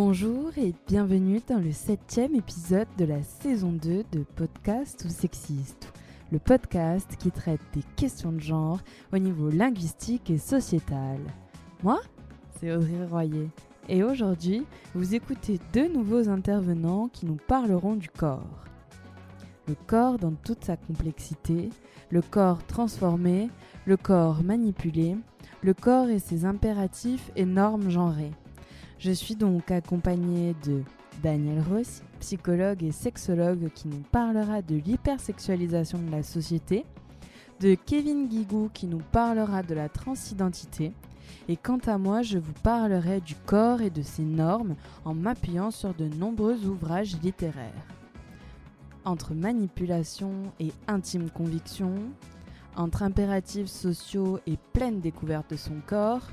Bonjour et bienvenue dans le septième épisode de la saison 2 de Podcast ou Sexiste, le podcast qui traite des questions de genre au niveau linguistique et sociétal. Moi, c'est Audrey Royer et aujourd'hui, vous écoutez deux nouveaux intervenants qui nous parleront du corps. Le corps dans toute sa complexité, le corps transformé, le corps manipulé, le corps et ses impératifs et normes genrées. Je suis donc accompagnée de Daniel Rossi, psychologue et sexologue qui nous parlera de l'hypersexualisation de la société, de Kevin Guigou qui nous parlera de la transidentité, et quant à moi, je vous parlerai du corps et de ses normes en m'appuyant sur de nombreux ouvrages littéraires. Entre manipulation et intime conviction, entre impératifs sociaux et pleine découverte de son corps,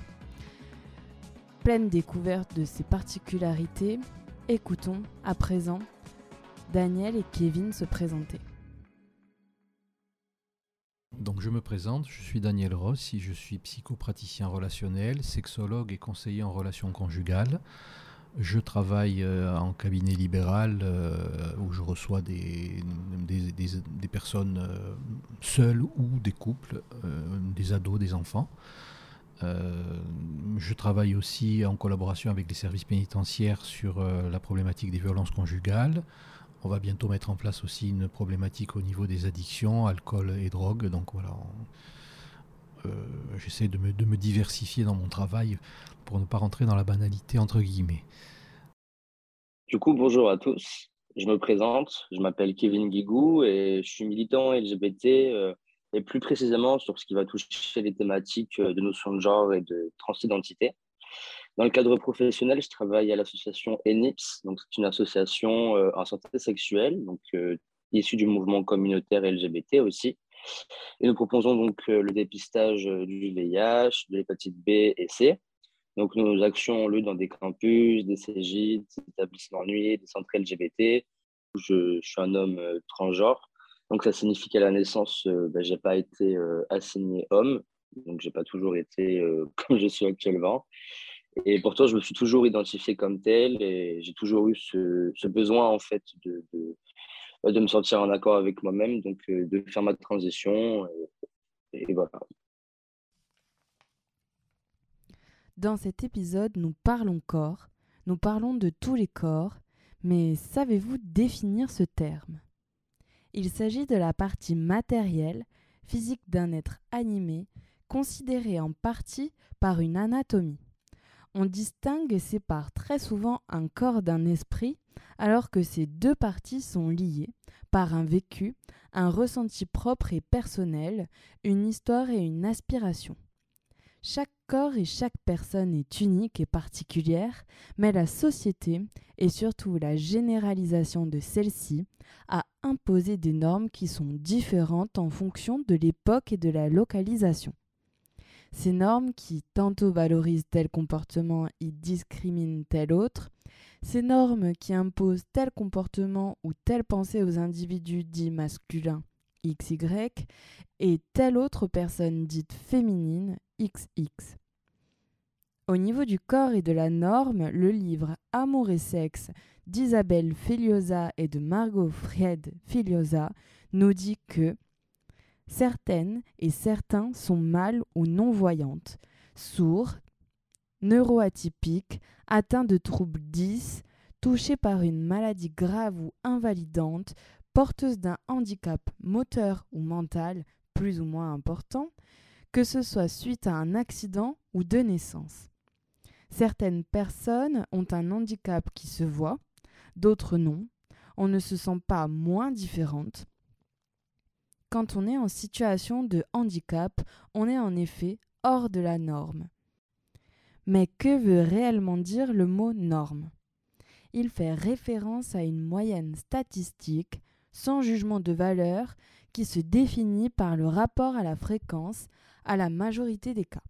pleine découverte de ses particularités, écoutons à présent Daniel et Kevin se présenter. Donc je me présente, je suis Daniel Rossi, je suis psychopraticien relationnel, sexologue et conseiller en relations conjugales. Je travaille euh, en cabinet libéral euh, où je reçois des, personnes euh, seules ou des couples, des ados, des enfants. Euh, je travaille aussi en collaboration avec les services pénitentiaires sur euh, la problématique des violences conjugales. On va bientôt mettre en place aussi une problématique au niveau des addictions, alcool et drogue. Donc voilà, euh, j'essaie de me, diversifier dans mon travail pour ne pas rentrer dans la banalité entre guillemets. Du coup, bonjour à tous. Je me présente, je m'appelle Kevin Guigou et je suis militant LGBT et plus précisément sur ce qui va toucher les thématiques euh, de notion de genre et de transidentité. Dans le cadre professionnel, je travaille à l'association ENIPS, donc c'est une association euh, en santé sexuelle, donc euh, issue du mouvement communautaire LGBT aussi. Et nous proposons donc le dépistage du VIH, de l'hépatite B et C. Donc nos actions ont lieu dans des campus, des CJ, des établissements nuits, des centres LGBT. Je, je suis un homme transgenre donc, ça signifie qu'à la naissance, euh, ben, je n'ai pas été euh, assigné homme. Donc, je n'ai pas toujours été euh, comme je suis actuellement. Et pourtant, je me suis toujours identifié comme tel et j'ai toujours eu ce, besoin, en fait, de, de, me sentir en accord avec moi-même, donc de faire ma transition. et voilà. Dans cet épisode, nous parlons corps, nous parlons de tous les corps, mais savez-vous définir ce terme? Il s'agit de la partie matérielle, physique d'un être animé, considéré en partie par une anatomie. On distingue et sépare très souvent un corps d'un esprit, alors que ces deux parties sont liées par un vécu, un ressenti propre et personnel, une histoire et une aspiration. Chaque corps et chaque personne est unique et particulière, mais la société, et surtout la généralisation de celle-ci, a imposé des normes qui sont différentes en fonction de l'époque et de la localisation. Ces normes qui tantôt valorisent tel comportement et discriminent tel autre, ces normes qui imposent tel comportement ou telle pensée aux individus dits masculins XY et telle autre personne dite féminine XX. Au niveau du corps et de la norme, le livre Amour et sexe d'Isabelle Filiosa et de Margot Fried Filiosa nous dit que certaines et certains sont mâles ou non-voyantes, sourds, neuroatypiques, atteints de troubles 10, touchés par une maladie grave ou invalidante, porteuses d'un handicap moteur ou mental plus ou moins important, que ce soit suite à un accident ou de naissance. Certaines personnes ont un handicap qui se voit, d'autres non. On ne se sent pas moins différente. Quand on est en situation de handicap, on est en effet hors de la norme. Mais que veut réellement dire le mot norme? Il fait référence à une moyenne statistique, sans jugement de valeur, qui se définit par le rapport à la fréquence à la majorité des cas.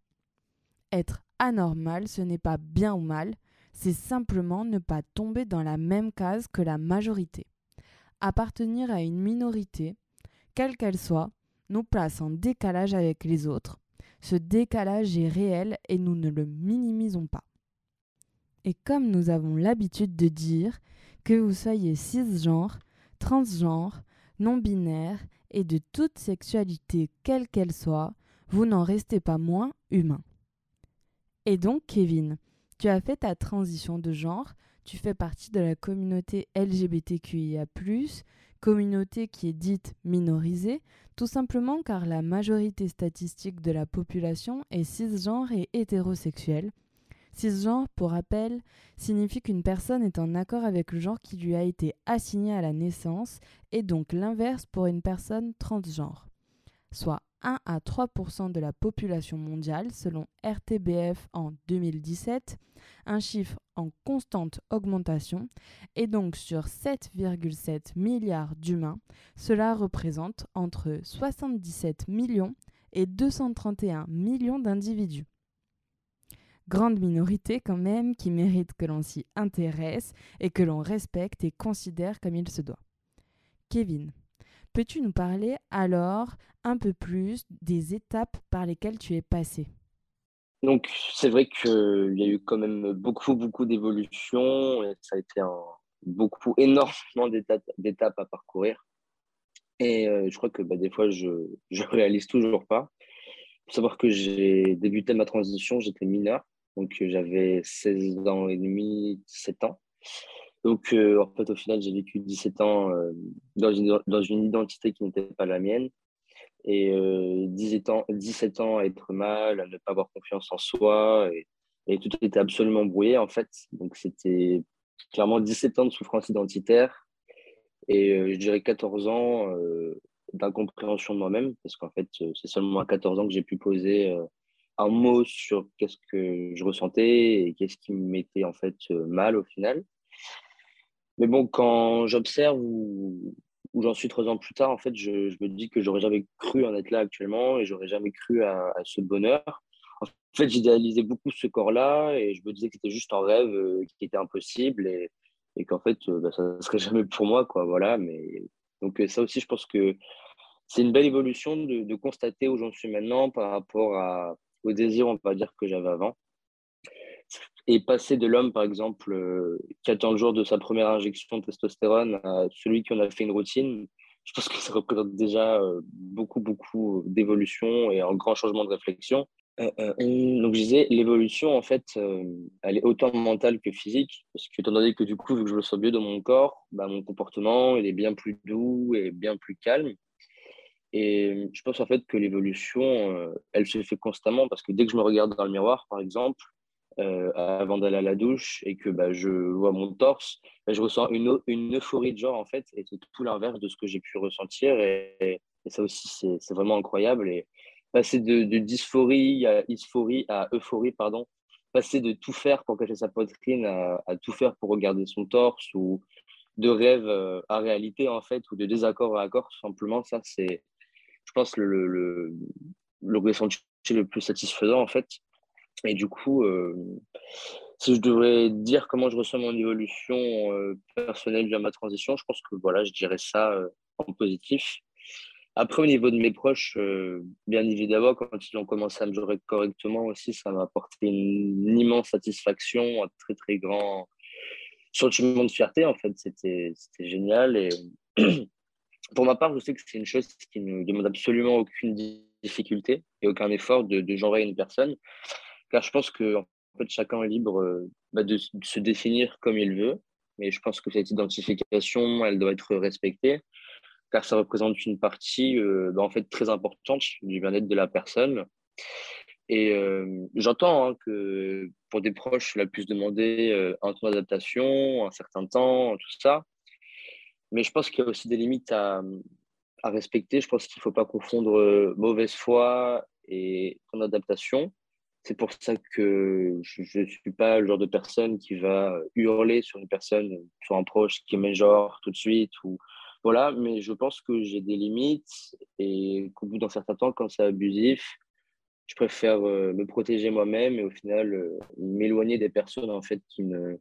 Être anormal, ce n'est pas bien ou mal, c'est simplement ne pas tomber dans la même case que la majorité. Appartenir à une minorité, quelle qu'elle soit, nous place en décalage avec les autres. Ce décalage est réel et nous ne le minimisons pas. et comme nous avons l'habitude de dire, que vous soyez cisgenre, transgenre, non-binaire et de toute sexualité quelle qu'elle soit, vous n'en restez pas moins humain. Et donc, Kevin, tu as fait ta transition de genre, tu fais partie de la communauté LGBTQIA, communauté qui est dite minorisée, tout simplement car la majorité statistique de la population est cisgenre et hétérosexuelle. Cisgenre, pour rappel, signifie qu'une personne est en accord avec le genre qui lui a été assigné à la naissance, et donc l'inverse pour une personne transgenre, soit 1 à 3% de la population mondiale selon RTBF en 2017, un chiffre en constante augmentation, et donc sur 7,7 milliards d'humains, cela représente entre 77 millions et 231 millions d'individus. Grande minorité quand même qui mérite que l'on s'y intéresse et que l'on respecte et considère comme il se doit. Kevin, peux-tu nous parler alors un peu plus des étapes par lesquelles tu es passé? Donc, c'est vrai qu'il y a eu quand même beaucoup, beaucoup d'évolutions ça a été beaucoup, énormément d'étapes à parcourir. Et euh, je crois que bah, des fois, je ne réalise toujours pas. Il faut savoir que j'ai débuté ma transition, j'étais mineur, donc j'avais 16 ans et demi, 17 ans. Donc, euh, en fait, au final, j'ai vécu 17 ans euh, dans, une, dans une identité qui n'était pas la mienne et 17, euh, ans, 17 ans à être mal, à ne pas avoir confiance en soi, et, et tout était absolument brouillé en fait. Donc c'était clairement 17 ans de souffrance identitaire et je dirais 14 ans d'incompréhension de moi-même, parce qu'en fait c'est seulement à 14 ans que j'ai pu poser un mot sur qu'est-ce que je ressentais et qu'est-ce qui me mettait en fait mal au final. Mais bon, quand j'observe où j'en suis trois ans plus tard, en fait, je, me dis que j'aurais jamais cru en être là actuellement et j'aurais jamais cru à, ce bonheur. En fait, j'idéalisais beaucoup ce corps-là et je me disais que c'était juste un rêve euh, qui était impossible et, qu'en fait, euh, bah, ça ne serait jamais pour moi, quoi. Voilà. Mais donc euh, ça aussi, je pense que c'est une belle évolution de, constater où j'en suis maintenant par rapport au désir, on va dire, que j'avais avant. Et passer de l'homme, par exemple, euh, qui attend le jour de sa première injection de testostérone à celui qui en a fait une routine, je pense que ça représente déjà euh, beaucoup, beaucoup d'évolution et un grand changement de réflexion. Euh, donc, je disais, l'évolution, en fait, elle est autant mentale que physique, parce que, étant donné que, du coup, vu que je le sens mieux dans mon corps, bah, mon comportement, il est bien plus doux et bien plus calme. Et je pense, en fait, que l'évolution, elle se fait constamment, parce que dès que je me regarde dans le miroir, par exemple, euh, avant d'aller à la douche et que bah, je vois mon torse, bah, je ressens une, une, euphorie de genre en fait, et c'est tout l'inverse de ce que j'ai pu ressentir. Et, ça aussi, c'est vraiment incroyable. Et passer de, dysphorie à dysphorie à euphorie, pardon, passer de tout faire pour cacher sa poitrine à, tout faire pour regarder son torse ou de rêve euh, à réalité en fait, ou de désaccord à accord, simplement, ça c'est, je pense, le, le, le ressenti le plus satisfaisant en fait. Et du coup, euh, si je devrais dire comment je ressens mon évolution euh, personnelle via ma transition, je pense que voilà, je dirais ça euh, en positif. Après, au niveau de mes proches, bien évidemment, quand ils ont commencé à me gérer correctement aussi, ça m'a apporté une, immense satisfaction, un très très grand sentiment de fierté. En fait, c'était génial. Et pour ma part, je sais que c'est une chose qui ne demande absolument aucune difficulté et aucun effort de, de genrer une personne car je pense que en fait, chacun est libre euh, bah, de, se définir comme il veut. Mais je pense que cette identification, elle doit être respectée, car ça représente une partie euh, bah, en fait, très importante du bien-être de la personne. Et euh, j'entends hein, que pour des proches, cela puisse demander un temps d'adaptation, un certain temps, tout ça. Mais je pense qu'il y a aussi des limites à, à respecter. Je pense qu'il ne faut pas confondre mauvaise foi et temps d'adaptation. C'est pour ça que je ne suis pas le genre de personne qui va hurler sur une personne, sur un proche qui met genre tout de suite. Ou... Voilà, mais je pense que j'ai des limites et qu'au bout d'un certain temps, quand c'est abusif, je préfère euh, me protéger moi-même et au final euh, m'éloigner des personnes en fait qui ne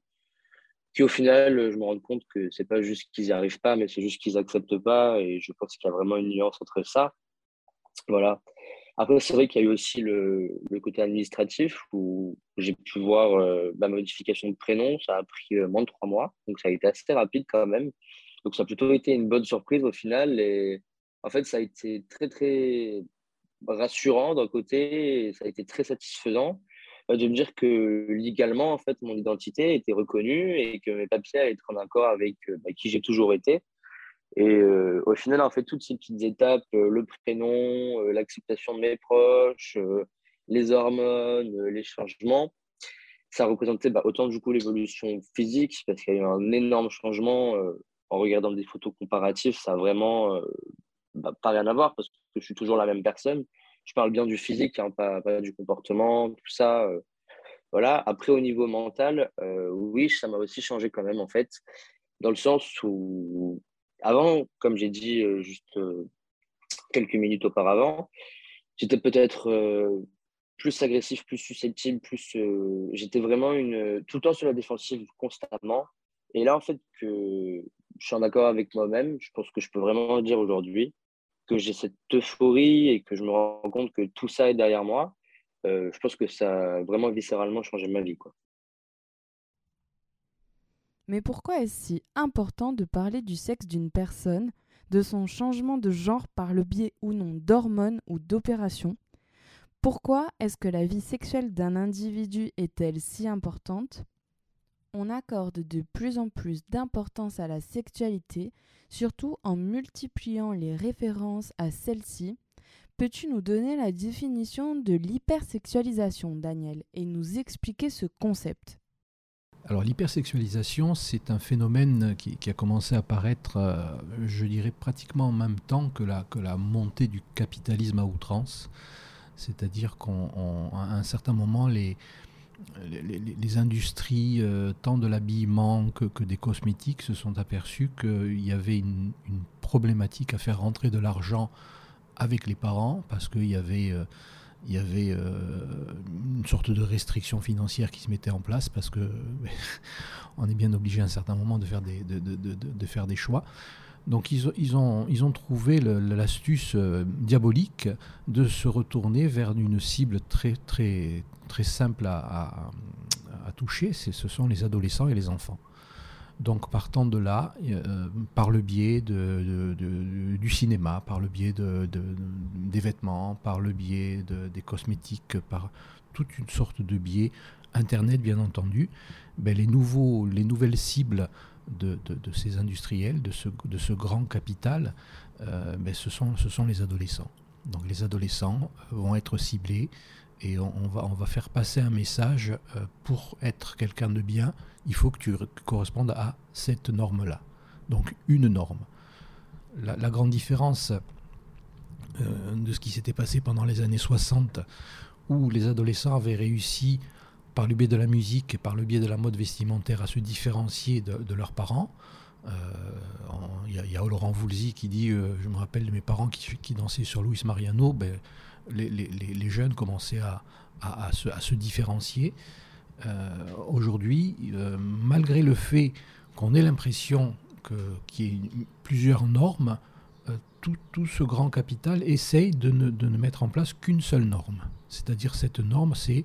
qui au final je me rends compte que c'est pas juste qu'ils n'y arrivent pas mais c'est juste qu'ils acceptent pas et je pense qu'il y a vraiment une nuance entre ça voilà Après, c'est vrai qu'il y a eu aussi le, côté administratif où j'ai pu voir euh, ma modification de prénom. Ça a pris moins de trois mois, donc ça a été assez rapide quand même. Donc ça a plutôt été une bonne surprise au final. En fait, ça a été très, très rassurant d'un côté, ça a été très satisfaisant euh, de me dire que légalement, en fait, mon identité était reconnue et que mes papiers allaient être en accord avec euh, bah, qui j'ai toujours été. Et euh, au final, en fait, toutes ces petites étapes, le prénom, l'acceptation de mes proches, les hormones, les changements, ça représentait bah, autant du coup l'évolution physique, parce qu'il y a eu un énorme changement en regardant des photos comparatives, ça a vraiment bah, pas rien à voir, parce que je suis toujours la même personne je parle bien du physique, hein, pas, du comportement, tout ça. Euh, voilà. Après, au niveau mental, euh, oui, ça m'a aussi changé quand même, en fait, dans le sens où, avant, comme j'ai dit euh, juste quelques minutes auparavant, j'étais peut-être plus agressif, plus susceptible, plus. j'étais vraiment une, tout le temps sur la défensive constamment. Et là, en fait, que je suis en accord avec moi-même, je pense que je peux vraiment dire aujourd'hui que j'ai cette euphorie et que je me rends compte que tout ça est derrière moi, euh, je pense que ça a vraiment viscéralement changé ma vie. Quoi. Mais pourquoi est-ce si important de parler du sexe d'une personne, de son changement de genre par le biais ou non d'hormones ou d'opérations? Pourquoi est-ce que la vie sexuelle d'un individu est-elle si importante? On accorde de plus en plus d'importance à la sexualité surtout en multipliant les références à celle-ci. Peux-tu nous donner la définition de l'hypersexualisation, Daniel, et nous expliquer ce concept? Alors l'hypersexualisation, c'est un phénomène qui, a commencé à apparaître, euh, je dirais, pratiquement en même temps que la, montée du capitalisme à outrance. C'est-à-dire qu'à un certain moment, les, les, industries, euh, tant de l'habillement que, des cosmétiques, se sont aperçues qu'il y avait une, problématique à faire rentrer de l'argent avec les parents, parce qu'il y avait, euh, il y avait euh, une sorte de restriction financière qui se mettait en place, parce que on est bien obligé à un certain moment de faire des, de, de faire des choix. Donc ils, ils, ont, ils ont trouvé l'astuce diabolique de se retourner vers une cible très, très, très simple à, toucher, ce sont les adolescents et les enfants. Donc partant de là, euh, par le biais du cinéma, par le biais des vêtements, par le biais des cosmétiques, par toute une sorte de biais, Internet bien entendu, ben, les, nouveaux, les nouvelles cibles de, ces industriels, de ce, grand capital, euh, ben, ce, sont, ce sont les adolescents. Donc les adolescents vont être ciblés et on, va, on va faire passer un message euh, pour être quelqu'un de bien, il faut que tu correspondes à cette norme-là. Donc une norme. La, grande différence euh, de ce qui s'était passé pendant les années 60, où les adolescents avaient réussi par le biais de la musique et par le biais de la mode vestimentaire à se différencier de, leurs parents. Euh, il y, a Laurent Voulzy qui dit, je me rappelle de mes parents qui, dansaient sur Luis Mariano, ben, les, jeunes commençaient à, se, différencier. Euh, aujourd'hui, euh, malgré le fait qu'on ait l'impression qu'il y ait plusieurs normes, euh, tout, ce grand capital essaye de ne, mettre en place qu'une seule norme. C'est-à-dire cette norme, c'est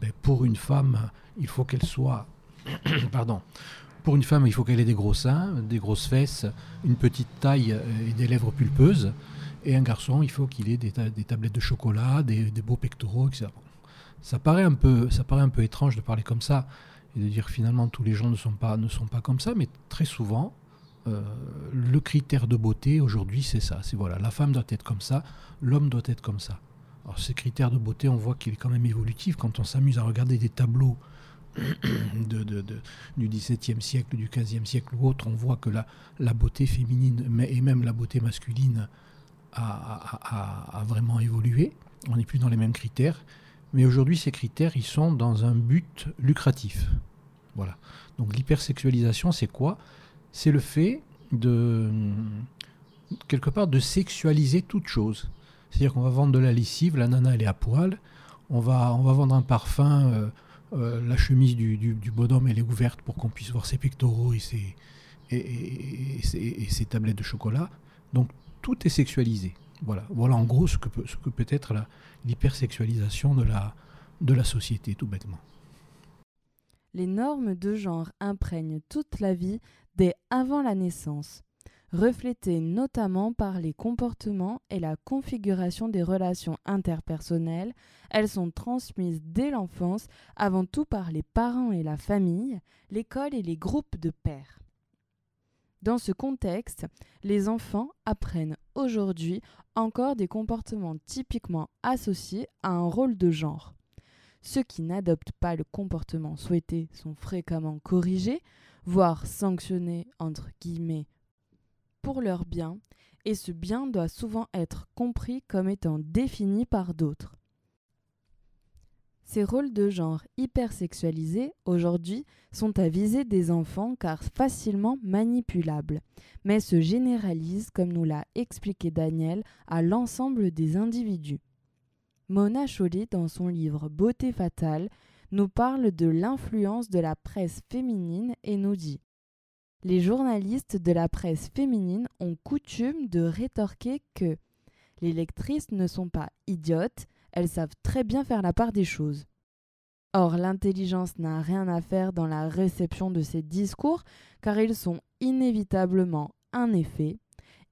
ben, pour une femme, il faut qu'elle soit... pardon. Pour une femme, il faut qu'elle ait des gros seins, des grosses fesses, une petite taille et des lèvres pulpeuses. Et un garçon, il faut qu'il ait des, tablettes de chocolat, des, beaux pectoraux, etc. Ça paraît, un peu, ça paraît un peu étrange de parler comme ça et de dire finalement tous les gens ne sont pas, ne sont pas comme ça, mais très souvent, euh, le critère de beauté aujourd'hui, c'est ça. C'est voilà, la femme doit être comme ça, l'homme doit être comme ça. Alors ces critères de beauté, on voit qu'il est quand même évolutif. Quand on s'amuse à regarder des tableaux du XVIIe siècle, du XVe siècle ou autre, on voit que la beauté féminine et même la beauté masculine a, vraiment évolué. On n'est plus dans les mêmes critères. Mais aujourd'hui, ces critères, ils sont dans un but lucratif. Voilà. Donc l'hypersexualisation, c'est quoi? C'est le fait de, quelque part, de sexualiser toute chose. C'est-à-dire qu'on va vendre de la lessive, la nana, elle est à poil. On va, on va vendre un parfum, euh, euh, la chemise du, du, bonhomme, elle est ouverte pour qu'on puisse voir ses pectoraux et ses, et, et, ses, tablettes de chocolat. Donc tout est sexualisé. Voilà, en gros ce que peut, être l'hypersexualisation de la, de la société, tout bêtement. Les normes de genre imprègnent toute la vie dès avant la naissance, reflétées notamment par les comportements et la configuration des relations interpersonnelles. Elles sont transmises dès l'enfance, avant tout par les parents et la famille, l'école et les groupes de pères. Dans ce contexte, les enfants apprennent aujourd'hui encore des comportements typiquement associés à un rôle de genre. Ceux qui n'adoptent pas le comportement souhaité sont fréquemment corrigés, voire sanctionnés entre guillemets pour leur bien, et ce bien doit souvent être compris comme étant défini par d'autres. Ces rôles de genre hypersexualisés, aujourd'hui, sont à viser des enfants car facilement manipulables, mais se généralisent, comme nous l'a expliqué Daniel, à l'ensemble des individus. Mona Chollet, dans son livre Beauté fatale, nous parle de l'influence de la presse féminine et nous dit Les journalistes de la presse féminine ont coutume de rétorquer que les lectrices ne sont pas idiotes, elles savent très bien faire la part des choses. Or, l'intelligence n'a rien à faire dans la réception de ces discours, car ils sont inévitablement un effet.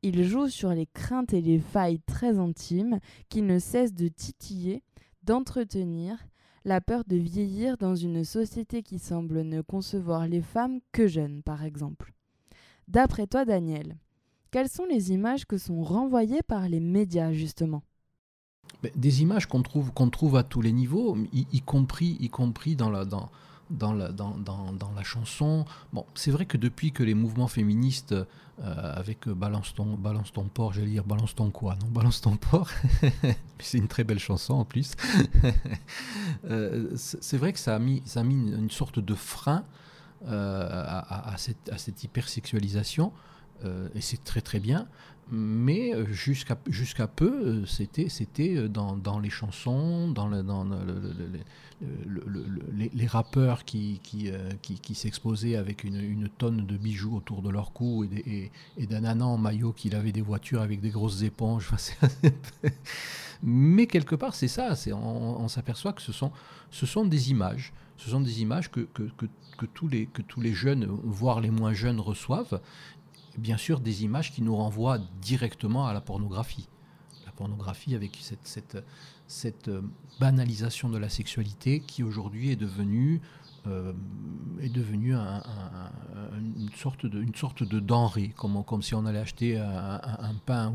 Ils jouent sur les craintes et les failles très intimes qui ne cessent de titiller, d'entretenir la peur de vieillir dans une société qui semble ne concevoir les femmes que jeunes, par exemple. D'après toi, Daniel, quelles sont les images que sont renvoyées par les médias, justement? Des images qu'on trouve, trouve à tous les niveaux, y, compris, y compris dans la, dans, dans la, dans, dans, la chanson. Bon, c'est vrai que depuis que les mouvements féministes, euh, avec euh, Balance ton, balance ton porc, j'allais dire Balance ton quoi Non, Balance ton porc, c'est une très belle chanson en plus. euh, c'est vrai que ça a mis, ça une, sorte de frein à, à, cette, à, cette, hypersexualisation, et c'est très très bien mais euh, jusqu'à jusqu'à peu, euh, c'était c'était euh, dans, dans, les chansons, dans, dans le, les, rappeurs qui, qui, qui, s'exposaient avec une, tonne de bijoux autour de leur cou et, d'un âne en maillot qui lavait des voitures avec des grosses éponges. mais quelque part, c'est ça. On, s'aperçoit que ce sont, ce sont des images. Ce sont des images que, que, que, tous les, que tous les jeunes, voire les moins jeunes, reçoivent bien sûr des images qui nous renvoient directement à la pornographie. La pornographie avec cette, cette, cette euh, banalisation de la sexualité qui aujourd'hui est devenue, euh, est devenue une, sorte de, une sorte de denrée, comme, comme si on allait acheter un, pain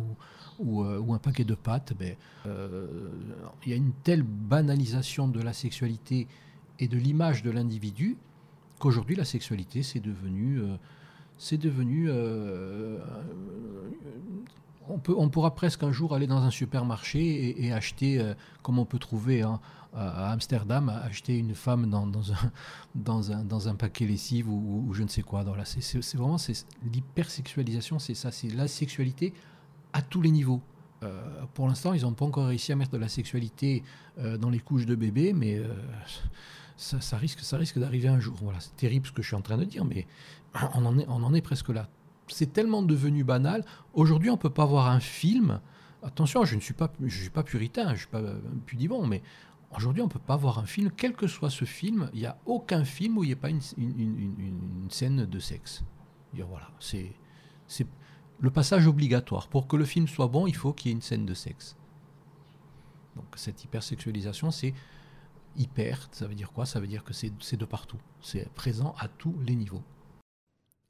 ou, euh, ou, un paquet de pâtes. Ben, il y a une telle banalisation de la sexualité et de l'image de l'individu qu'aujourd'hui la sexualité c'est devenu c'est devenu. Euh, on, peut, on pourra presque un jour aller dans un supermarché et, acheter, euh, comme on peut trouver hein, à Amsterdam, acheter une femme dans, un, dans, un, dans un paquet lessive ou, je ne sais quoi. C'est vraiment l'hypersexualisation, c'est ça, c'est la sexualité à tous les niveaux. Euh, pour l'instant, ils n'ont pas encore réussi à mettre de la sexualité dans les couches de bébé, mais ça, ça, risque, ça risque d'arriver un jour. Voilà, c'est terrible ce que je suis en train de dire, mais on en est, on en est presque là. C'est tellement devenu banal. Aujourd'hui, on ne peut pas voir un film. Attention, je ne suis pas, puritain, je ne suis pas euh, pudibond, mais aujourd'hui, on ne peut pas voir un film, quel que soit ce film, il n'y a aucun film où il n'y ait pas une, scène de sexe. voilà, c'est le passage obligatoire. Pour que le film soit bon, il faut qu'il y ait une scène de sexe. Donc cette hypersexualisation, c'est hyper, ça veut dire quoi? Ça veut dire que c'est de partout. C'est présent à tous les niveaux.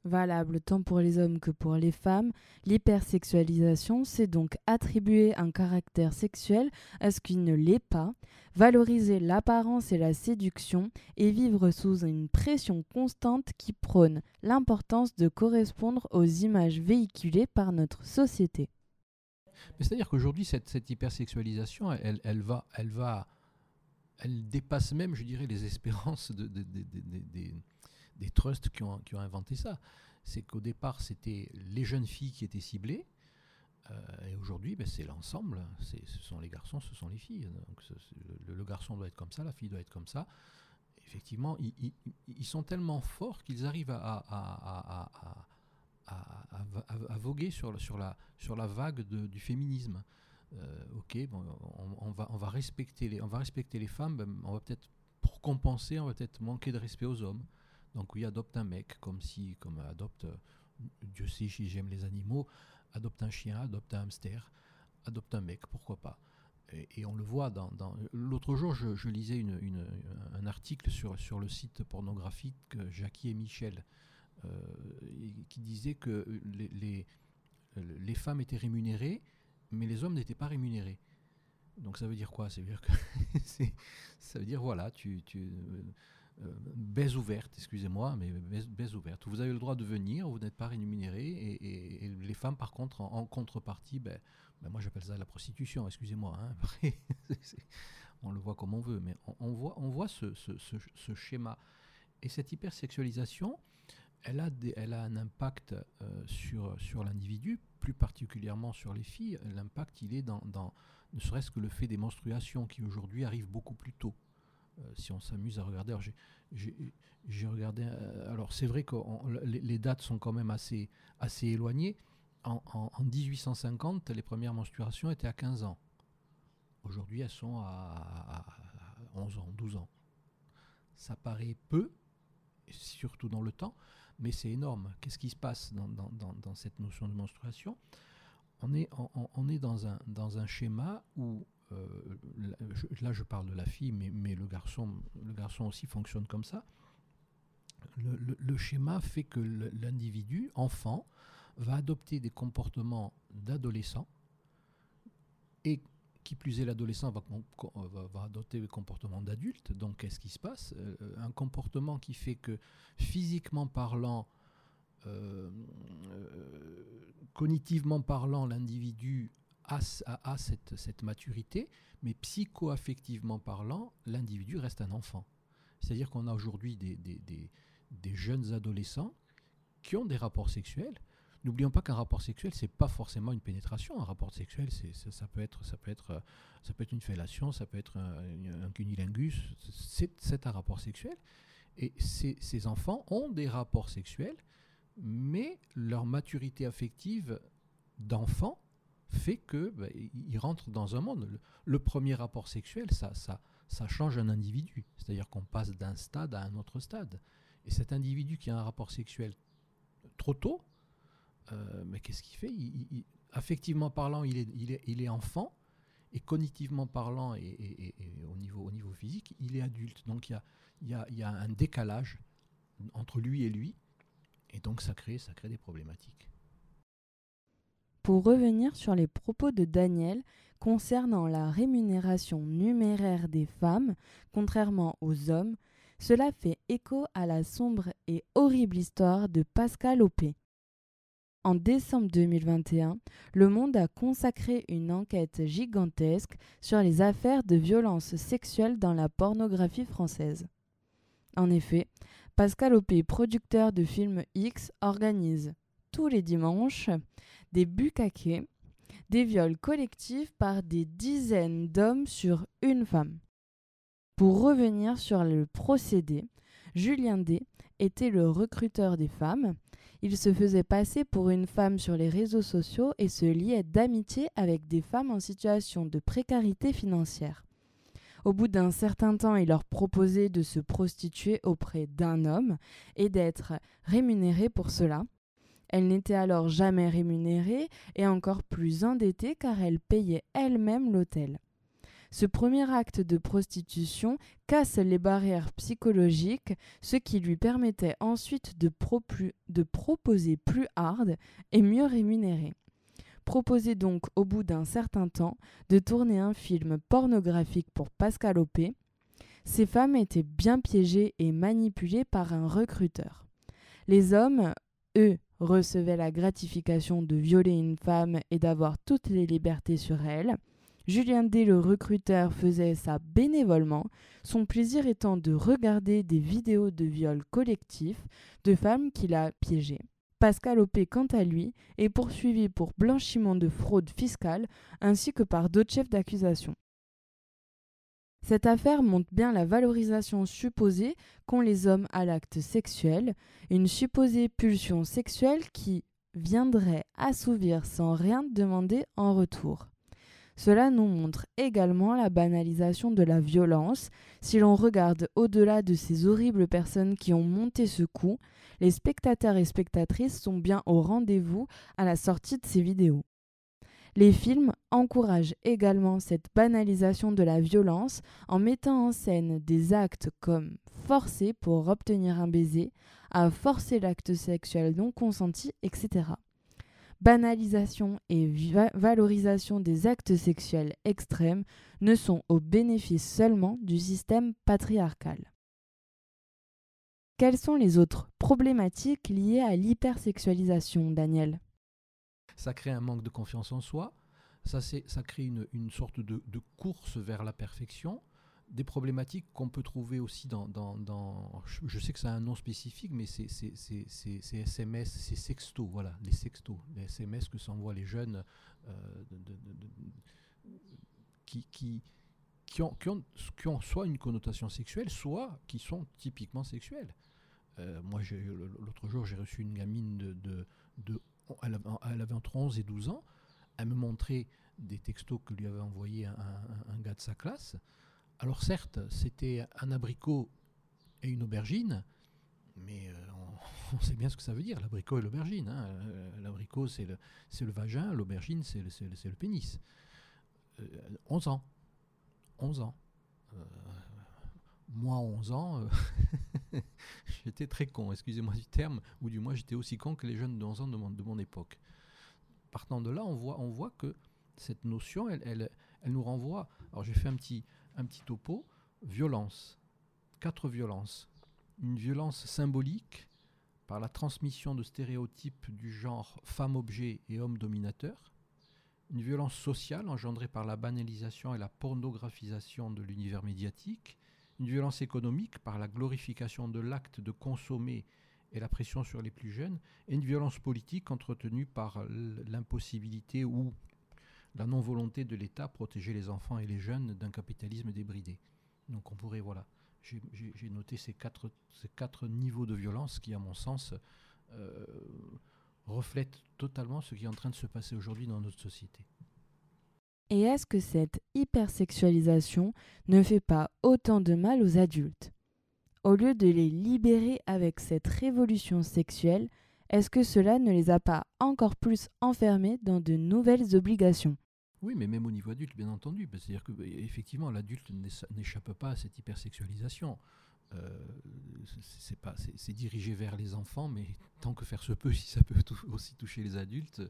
Valable tant pour les hommes que pour les femmes, l'hypersexualisation, c'est donc attribuer un caractère sexuel à ce qui ne l'est pas, valoriser l'apparence et la séduction, et vivre sous une pression constante qui prône l'importance de correspondre aux images véhiculées par notre société. C'est-à-dire qu'aujourd'hui, cette, hypersexualisation, elle, va, elle va elle dépasse même, je dirais, les espérances de, des trusts qui ont, inventé ça. C'est qu'au départ, c'était les jeunes filles qui étaient ciblées, euh, et aujourd'hui, ben, c'est l'ensemble. Ce sont les garçons, ce sont les filles. Le, garçon doit être comme ça, la fille doit être comme ça. Effectivement, ils, sont tellement forts qu'ils arrivent à, voguer sur, la, vague du féminisme. ok, respecter les, on va respecter les femmes, ben, on va peut-être, pour compenser, on va peut-être manquer de respect aux hommes. Donc oui, adopte un mec, comme si, comme adopte, Dieu sait si j'aime les animaux, adopte un chien, adopte un hamster, adopte un mec, pourquoi pas. Et, on le voit dans... L'autre jour, je, lisais un article sur, le site pornographique Jackie et Michel, euh, qui disait que les, femmes étaient rémunérées, mais les hommes n'étaient pas rémunérés. Donc ça veut dire quoi? Ça veut dire que ça veut dire voilà, tu, baise ouverte, excusez-moi, mais baise, ouverte. Vous avez le droit de venir, vous n'êtes pas rémunéré, et, les femmes, par contre, en, contrepartie, ben, ben, moi j'appelle ça la prostitution, excusez-moi. Hein, on le voit comme on veut, mais on, voit, on voit ce, ce, schéma. Et cette hypersexualisation, elle a, elle a un impact euh, sur, sur l'individu, plus particulièrement sur les filles. L'impact, il est dans, dans ne serait-ce que le fait des menstruations qui aujourd'hui arrivent beaucoup plus tôt. Euh, si on s'amuse à regarder. J'ai regardé. Euh, alors, c'est vrai que les, dates sont quand même assez, assez éloignées. En, 1850, les premières menstruations étaient à 15 ans. Aujourd'hui, elles sont à, 11 ans, 12 ans. Ça paraît peu, surtout dans le temps, mais c'est énorme. Qu'est-ce qui se passe dans, cette notion de menstruation? On est, dans, un, schéma où là je parle de la fille, mais, le, garçon, le garçon aussi fonctionne comme ça. Le, schéma fait que l'individu, enfant, va adopter des comportements d'adolescent et qui plus est l'adolescent va, va, adopter des comportements d'adulte. Donc qu'est-ce qui se passe? Euh, Un comportement qui fait que physiquement parlant, euh, cognitivement parlant, l'individu a, cette, maturité, mais psycho-affectivement parlant, l'individu reste un enfant. C'est-à-dire qu'on a aujourd'hui des, jeunes adolescents qui ont des rapports sexuels. N'oublions pas qu'un rapport sexuel, c'est pas forcément une pénétration. Un rapport sexuel, c'est, ça, peut être, ça, peut être, ça peut être une fellation, ça peut être un, cunilingus. C'est, un rapport sexuel. Et ces, ces enfants ont des rapports sexuels, mais leur maturité affective d'enfant fait que bah, il rentre dans un monde. Le, premier rapport sexuel, ça, ça, ça change un individu. C'est-à-dire qu'on passe d'un stade à un autre stade. Et cet individu qui a un rapport sexuel trop tôt, euh, mais qu'est-ce qu'il fait? Affectivement parlant, il est, il, est, il est enfant, et cognitivement parlant, et, au, niveau, au niveau physique, il est adulte. Donc il y a, y, a, y a un décalage entre lui et lui, et donc ça crée, ça crée des problématiques. Pour revenir sur les propos de Daniel concernant la rémunération numéraire des femmes, contrairement aux hommes, cela fait écho à la sombre et horrible histoire de Pascal Opé. En décembre 2021, Le Monde a consacré une enquête gigantesque sur les affaires de violence sexuelle dans la pornographie française. En effet, Pascal Opé, producteur de films X, organise tous les dimanches des bucaquets, des viols collectifs par des dizaines d'hommes sur une femme. Pour revenir sur le procédé, Julien D était le recruteur des femmes. Il se faisait passer pour une femme sur les réseaux sociaux et se liait d'amitié avec des femmes en situation de précarité financière. Au bout d'un certain temps, il leur proposait de se prostituer auprès d'un homme et d'être rémunéré pour cela. Elle n'était alors jamais rémunérée et encore plus endettée car elle payait elle-même l'hôtel. Ce premier acte de prostitution casse les barrières psychologiques, ce qui lui permettait ensuite de, proposer plus hard et mieux rémunéré. Proposé donc au bout d'un certain temps de tourner un film pornographique pour Pascal Opé, ces femmes étaient bien piégées et manipulées par un recruteur. Les hommes, eux, recevait la gratification de violer une femme et d'avoir toutes les libertés sur elle. Julien D, le recruteur, faisait ça bénévolement, son plaisir étant de regarder des vidéos de viol collectif de femmes qu'il a piégées. Pascal Opé, quant à lui, est poursuivi pour blanchiment de fraude fiscale ainsi que par d'autres chefs d'accusation. Cette affaire montre bien la valorisation supposée qu'ont les hommes à l'acte sexuel, une supposée pulsion sexuelle qui viendrait assouvir sans rien demander en retour. Cela nous montre également la banalisation de la violence. Si l'on regarde au-delà de ces horribles personnes qui ont monté ce coup, les spectateurs et spectatrices sont bien au rendez-vous à la sortie de ces vidéos. Les films encouragent également cette banalisation de la violence en mettant en scène des actes comme forcer pour obtenir un baiser, à forcer l'acte sexuel non consenti, etc banalisation et valorisation des actes sexuels extrêmes ne sont au bénéfice seulement du système patriarcal. Quelles sont les autres problématiques liées à l'hypersexualisation, Daniel? Ça crée un manque de confiance en soi, ça, ça crée une, sorte de, course vers la perfection, des problématiques qu'on peut trouver aussi dans, dans, je sais que ça a un nom spécifique, mais c'est SMS, c'est sexto, voilà, les sextos, les SMS que s'envoient les jeunes euh, qui, qui, qui, ont, qui, ont, qui, ont, soit une connotation sexuelle, soit qui sont typiquement sexuelles. Euh, moi, l'autre jour, j'ai reçu une gamine de, de, de elle, avait, entre 11 et 12 ans. Elle me montrait des textos que lui avait envoyé un, gars de sa classe. Alors certes, c'était un abricot et une aubergine, mais euh, on, sait bien ce que ça veut dire, l'abricot et l'aubergine. Hein. Euh, l'abricot, c'est le, le, vagin, l'aubergine, c'est le, le, pénis. 11 euh, ans. 11 ans. Moi, 11 ans, j'étais très con, excusez-moi du terme, ou du moins j'étais aussi con que les jeunes de 11 ans de mon, de mon époque. Partant de là, on voit, on voit que cette notion, elle, elle, elle nous renvoie. Alors j'ai fait un petit, un petit topo. Violence. Quatre violences. Une violence symbolique par la transmission de stéréotypes du genre femme-objet et homme-dominateur. Une violence sociale engendrée par la banalisation et la pornographisation de l'univers médiatique. Une violence économique par la glorification de l'acte de consommer et la pression sur les plus jeunes. Et une violence politique entretenue par l'impossibilité ou la non-volonté de l'État à protéger les enfants et les jeunes d'un capitalisme débridé. Donc on pourrait, voilà, j'ai noté ces quatre, ces quatre niveaux de violence qui, à mon sens, euh, reflètent totalement ce qui est en train de se passer aujourd'hui dans notre société. Et est-ce que cette hypersexualisation ne fait pas autant de mal aux adultes? Au lieu de les libérer avec cette révolution sexuelle, est-ce que cela ne les a pas encore plus enfermés dans de nouvelles obligations? Oui, mais même au niveau adulte, bien entendu. C'est-à-dire que effectivement, l'adulte n'échappe pas à cette hypersexualisation. Euh, c'est dirigé vers les enfants, mais tant que faire se peut, si ça peut aussi toucher les adultes,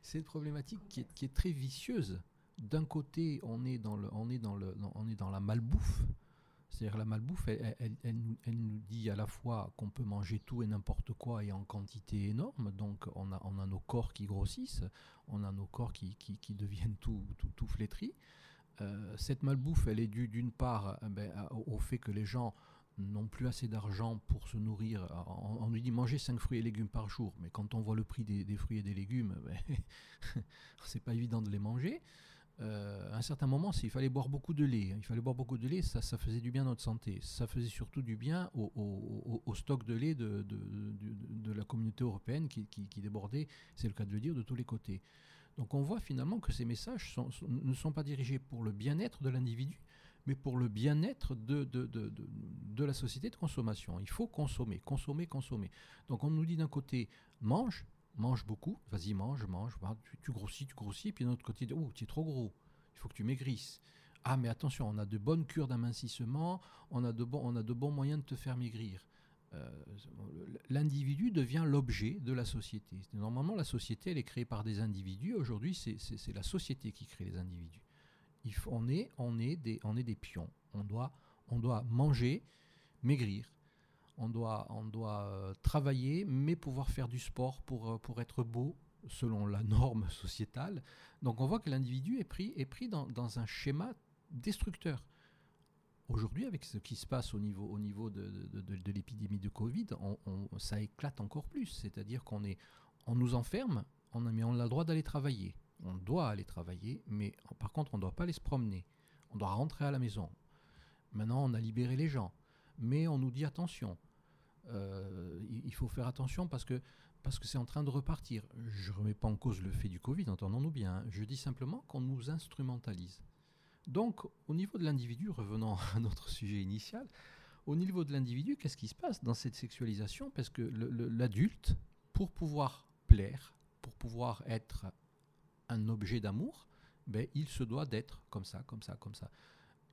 c'est une problématique qui est très vicieuse. D'un côté, on est dans le, on est dans le, on est dans la malbouffe, c'est-à-dire la malbouffe, elle, nous dit à la fois qu'on peut manger tout et n'importe quoi et en quantité énorme, donc on a, on a nos corps qui grossissent, on a nos corps qui, qui, deviennent tout, tout, tout flétris. Euh, cette malbouffe, elle est due d'une part eh ben, au fait que les gens n'ont plus assez d'argent pour se nourrir. On, on, nous dit manger 5 fruits et légumes par jour, mais quand on voit le prix des, fruits et des légumes, ben, c'est pas évident de les manger. Euh, à un certain moment, il fallait boire beaucoup de lait. Il fallait boire beaucoup de lait, ça, ça faisait du bien à notre santé. Ça faisait surtout du bien au, stock de lait de, la communauté européenne qui, débordait, c'est le cas de le dire, de tous les côtés. Donc on voit finalement que ces messages ne sont pas dirigés pour le bien-être de l'individu, mais pour le bien-être de, la société de consommation. Il faut consommer, consommer, consommer. Donc on nous dit d'un côté, mange, mange beaucoup, vas-y, mange, mange, bah, tu, grossis, tu grossis, puis d'un autre côté, oh, tu es trop gros, il faut que tu maigrisses. Ah, mais attention, on a de bonnes cures d'amincissement, on, a de on a de bons moyens de te faire maigrir. Euh, l'individu devient l'objet de la société. Normalement, la société, elle est créée par des individus. Aujourd'hui, c'est la société qui crée les individus. On, est, on, est des, on est des pions. On doit, on doit manger, maigrir on doit, on doit euh, travailler, mais pouvoir faire du sport pour, euh, pour être beau selon la norme sociétale. Donc on voit que l'individu est pris, est pris dans, un schéma destructeur. Aujourd'hui, avec ce qui se passe au niveau, au niveau de, de, l'épidémie de Covid, ça éclate encore plus. C'est-à-dire qu'on on nous enferme, on a, mais on a le droit d'aller travailler. On doit aller travailler, mais par contre, on ne doit pas aller se promener. On doit rentrer à la maison. Maintenant, on a libéré les gens. Mais on nous dit attention, euh, il faut faire attention parce que parce que c'est en train de repartir. Je ne remets pas en cause le fait du Covid, entendons-nous bien. Hein. Je dis simplement qu'on nous instrumentalise. Donc, au niveau de l'individu, revenons à notre sujet initial, au niveau de l'individu, qu'est-ce qui se passe dans cette sexualisation? Parce que l'adulte, pour pouvoir plaire, pour pouvoir être un objet d'amour, ben, il se doit d'être comme ça, comme ça, comme ça.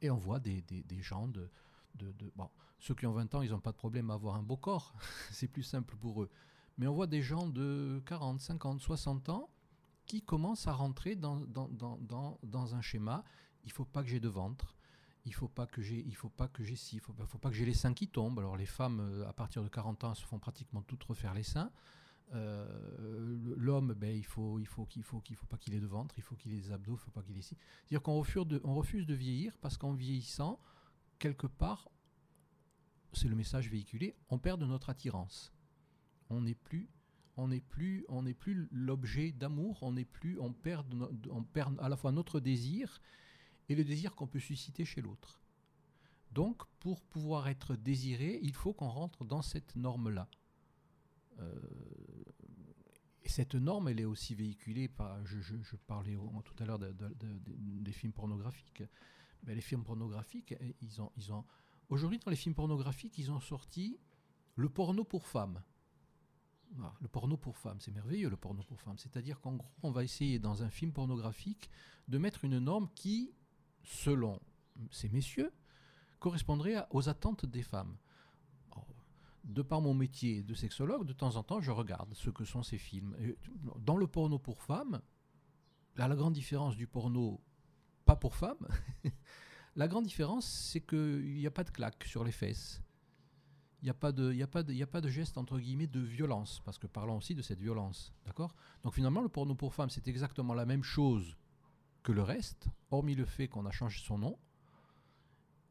Et on voit des, gens de, de, Bon, ceux qui ont 20 ans, ils n'ont pas de problème à avoir un beau corps. c'est plus simple pour eux. Mais on voit des gens de 40, 50, 60 ans qui commencent à rentrer dans, dans, dans, dans un schéma. Il faut pas que j'ai de ventre. Il faut pas que j'ai, il faut pas que j'ai ci, il faut, faut pas que j'ai les seins qui tombent. Alors les femmes, euh, à partir de 40 ans, se font pratiquement toutes refaire les seins. Euh, l'homme, ben, il faut, il faut qu'il faut qu'il faut pas qu'il ait de ventre, il faut qu'il ait des abdos, il faut pas qu'il ait ci. C'est-à-dire qu'on refuse on refuse de vieillir parce qu'en vieillissant, quelque part, c'est le message véhiculé, on perd de notre attirance. On n'est plus, l'objet d'amour, on n'est plus, on perd, à la fois notre désir et le désir qu'on peut susciter chez l'autre. Donc, pour pouvoir être désiré, il faut qu'on rentre dans cette norme-là. Euh, et cette norme, elle est aussi véhiculée par. Je, parlais tout à l'heure des films pornographiques. Mais les films pornographiques, eh, ils ont. Aujourd'hui, dans les films pornographiques, ils ont sorti le porno pour femmes. le porno pour femmes, c'est merveilleux le porno pour femmes. C'est-à-dire qu'en gros, on va essayer dans un film pornographique de mettre une norme qui, selon ces messieurs, correspondrait aux attentes des femmes de par mon métier de sexologue, de temps en temps, je regarde ce que sont ces films. dans le porno pour femmes, la grande différence du porno pas pour femmes, la grande différence, c'est qu'il n'y a pas de claque sur les fesses. Il n'y a, pas de, geste, entre guillemets, de violence, parce que parlons aussi de cette violence. D'accord? Donc finalement, le porno pour femmes, c'est exactement la même chose que le reste, hormis le fait qu'on a changé son nom,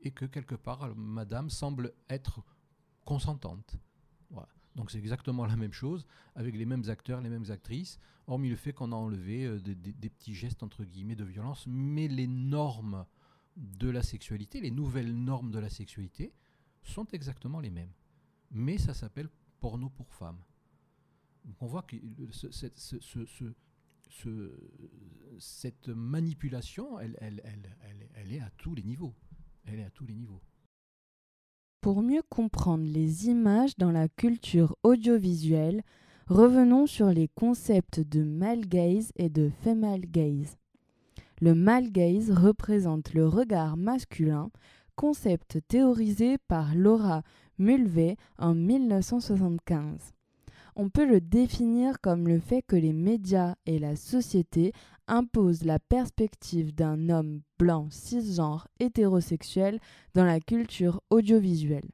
et que quelque part, madame semble être consentante. Donc c'est exactement la même chose, avec les mêmes acteurs, les mêmes actrices, hormis le fait qu'on a enlevé euh, des, petits gestes entre guillemets de violence, mais les normes de la sexualité, les nouvelles normes de la sexualité, sont exactement les mêmes. Mais ça s'appelle porno pour femmes. Donc on voit que cette manipulation, elle, elle est à tous les niveaux. Elle est à tous les niveaux. Pour mieux comprendre les images dans la culture audiovisuelle, revenons sur les concepts de male gaze et de female gaze. Le male gaze représente le regard masculin, concept théorisé par Laura Mulvey en 1975. On peut le définir comme le fait que les médias et la société impose la perspective d'un homme blanc cisgenre hétérosexuel dans la culture audiovisuelle.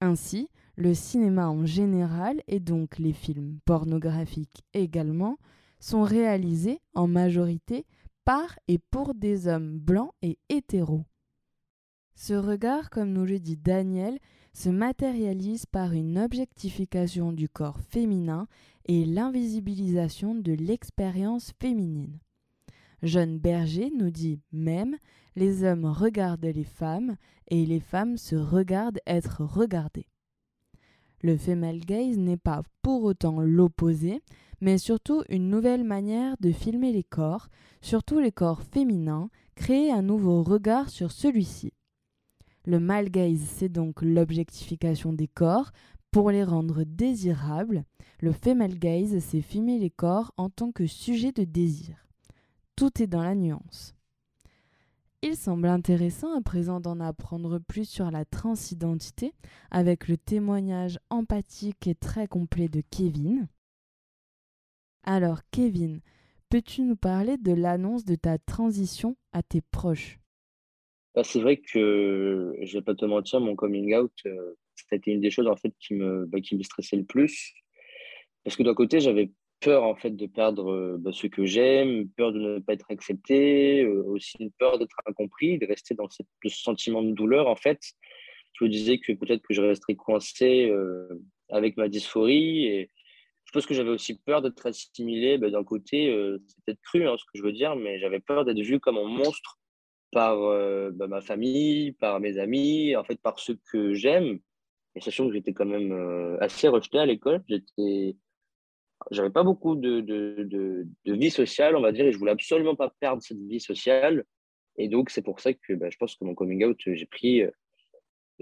Ainsi, le cinéma en général et donc les films pornographiques également sont réalisés en majorité par et pour des hommes blancs et hétéros. Ce regard, comme nous le dit Daniel, se matérialise par une objectification du corps féminin et l'invisibilisation de l'expérience féminine. Jeune Berger nous dit même les hommes regardent les femmes et les femmes se regardent être regardées. Le female gaze n'est pas pour autant l'opposé, mais surtout une nouvelle manière de filmer les corps, surtout les corps féminins, créer un nouveau regard sur celui-ci. Le male gaze, c'est donc l'objectification des corps pour les rendre désirables. Le female gaze, c'est filmer les corps en tant que sujet de désir. Tout est dans la nuance. Il semble intéressant à présent d'en apprendre plus sur la transidentité avec le témoignage empathique et très complet de Kevin. Alors Kevin, peux-tu nous parler de l'annonce de ta transition à tes proches? Bah, C'est vrai que je vais pas te mentir, mon coming out, euh, c'était une des choses en fait qui me, bah, qui me stressait le plus. Parce que d'un côté, j'avais peur en fait de perdre euh, bah, ce que j'aime, peur de ne pas être accepté, euh, aussi une peur d'être incompris, de rester dans ce sentiment de douleur en fait. Je me disais que peut-être que je resterais coincé euh, avec ma dysphorie et je pense que j'avais aussi peur d'être assimilé bah, d'un côté, c'est peut-être cru hein, ce que je veux dire, mais j'avais peur d'être vu comme un monstre par bah, ma famille, par mes amis, en fait par ceux que j'aime. Et sachant que j'étais quand même assez rejeté à l'école, j'avais pas beaucoup de, vie sociale, on va dire, et je voulais absolument pas perdre cette vie sociale. Et donc, c'est pour ça que bah, je pense que mon coming out, j'ai pris,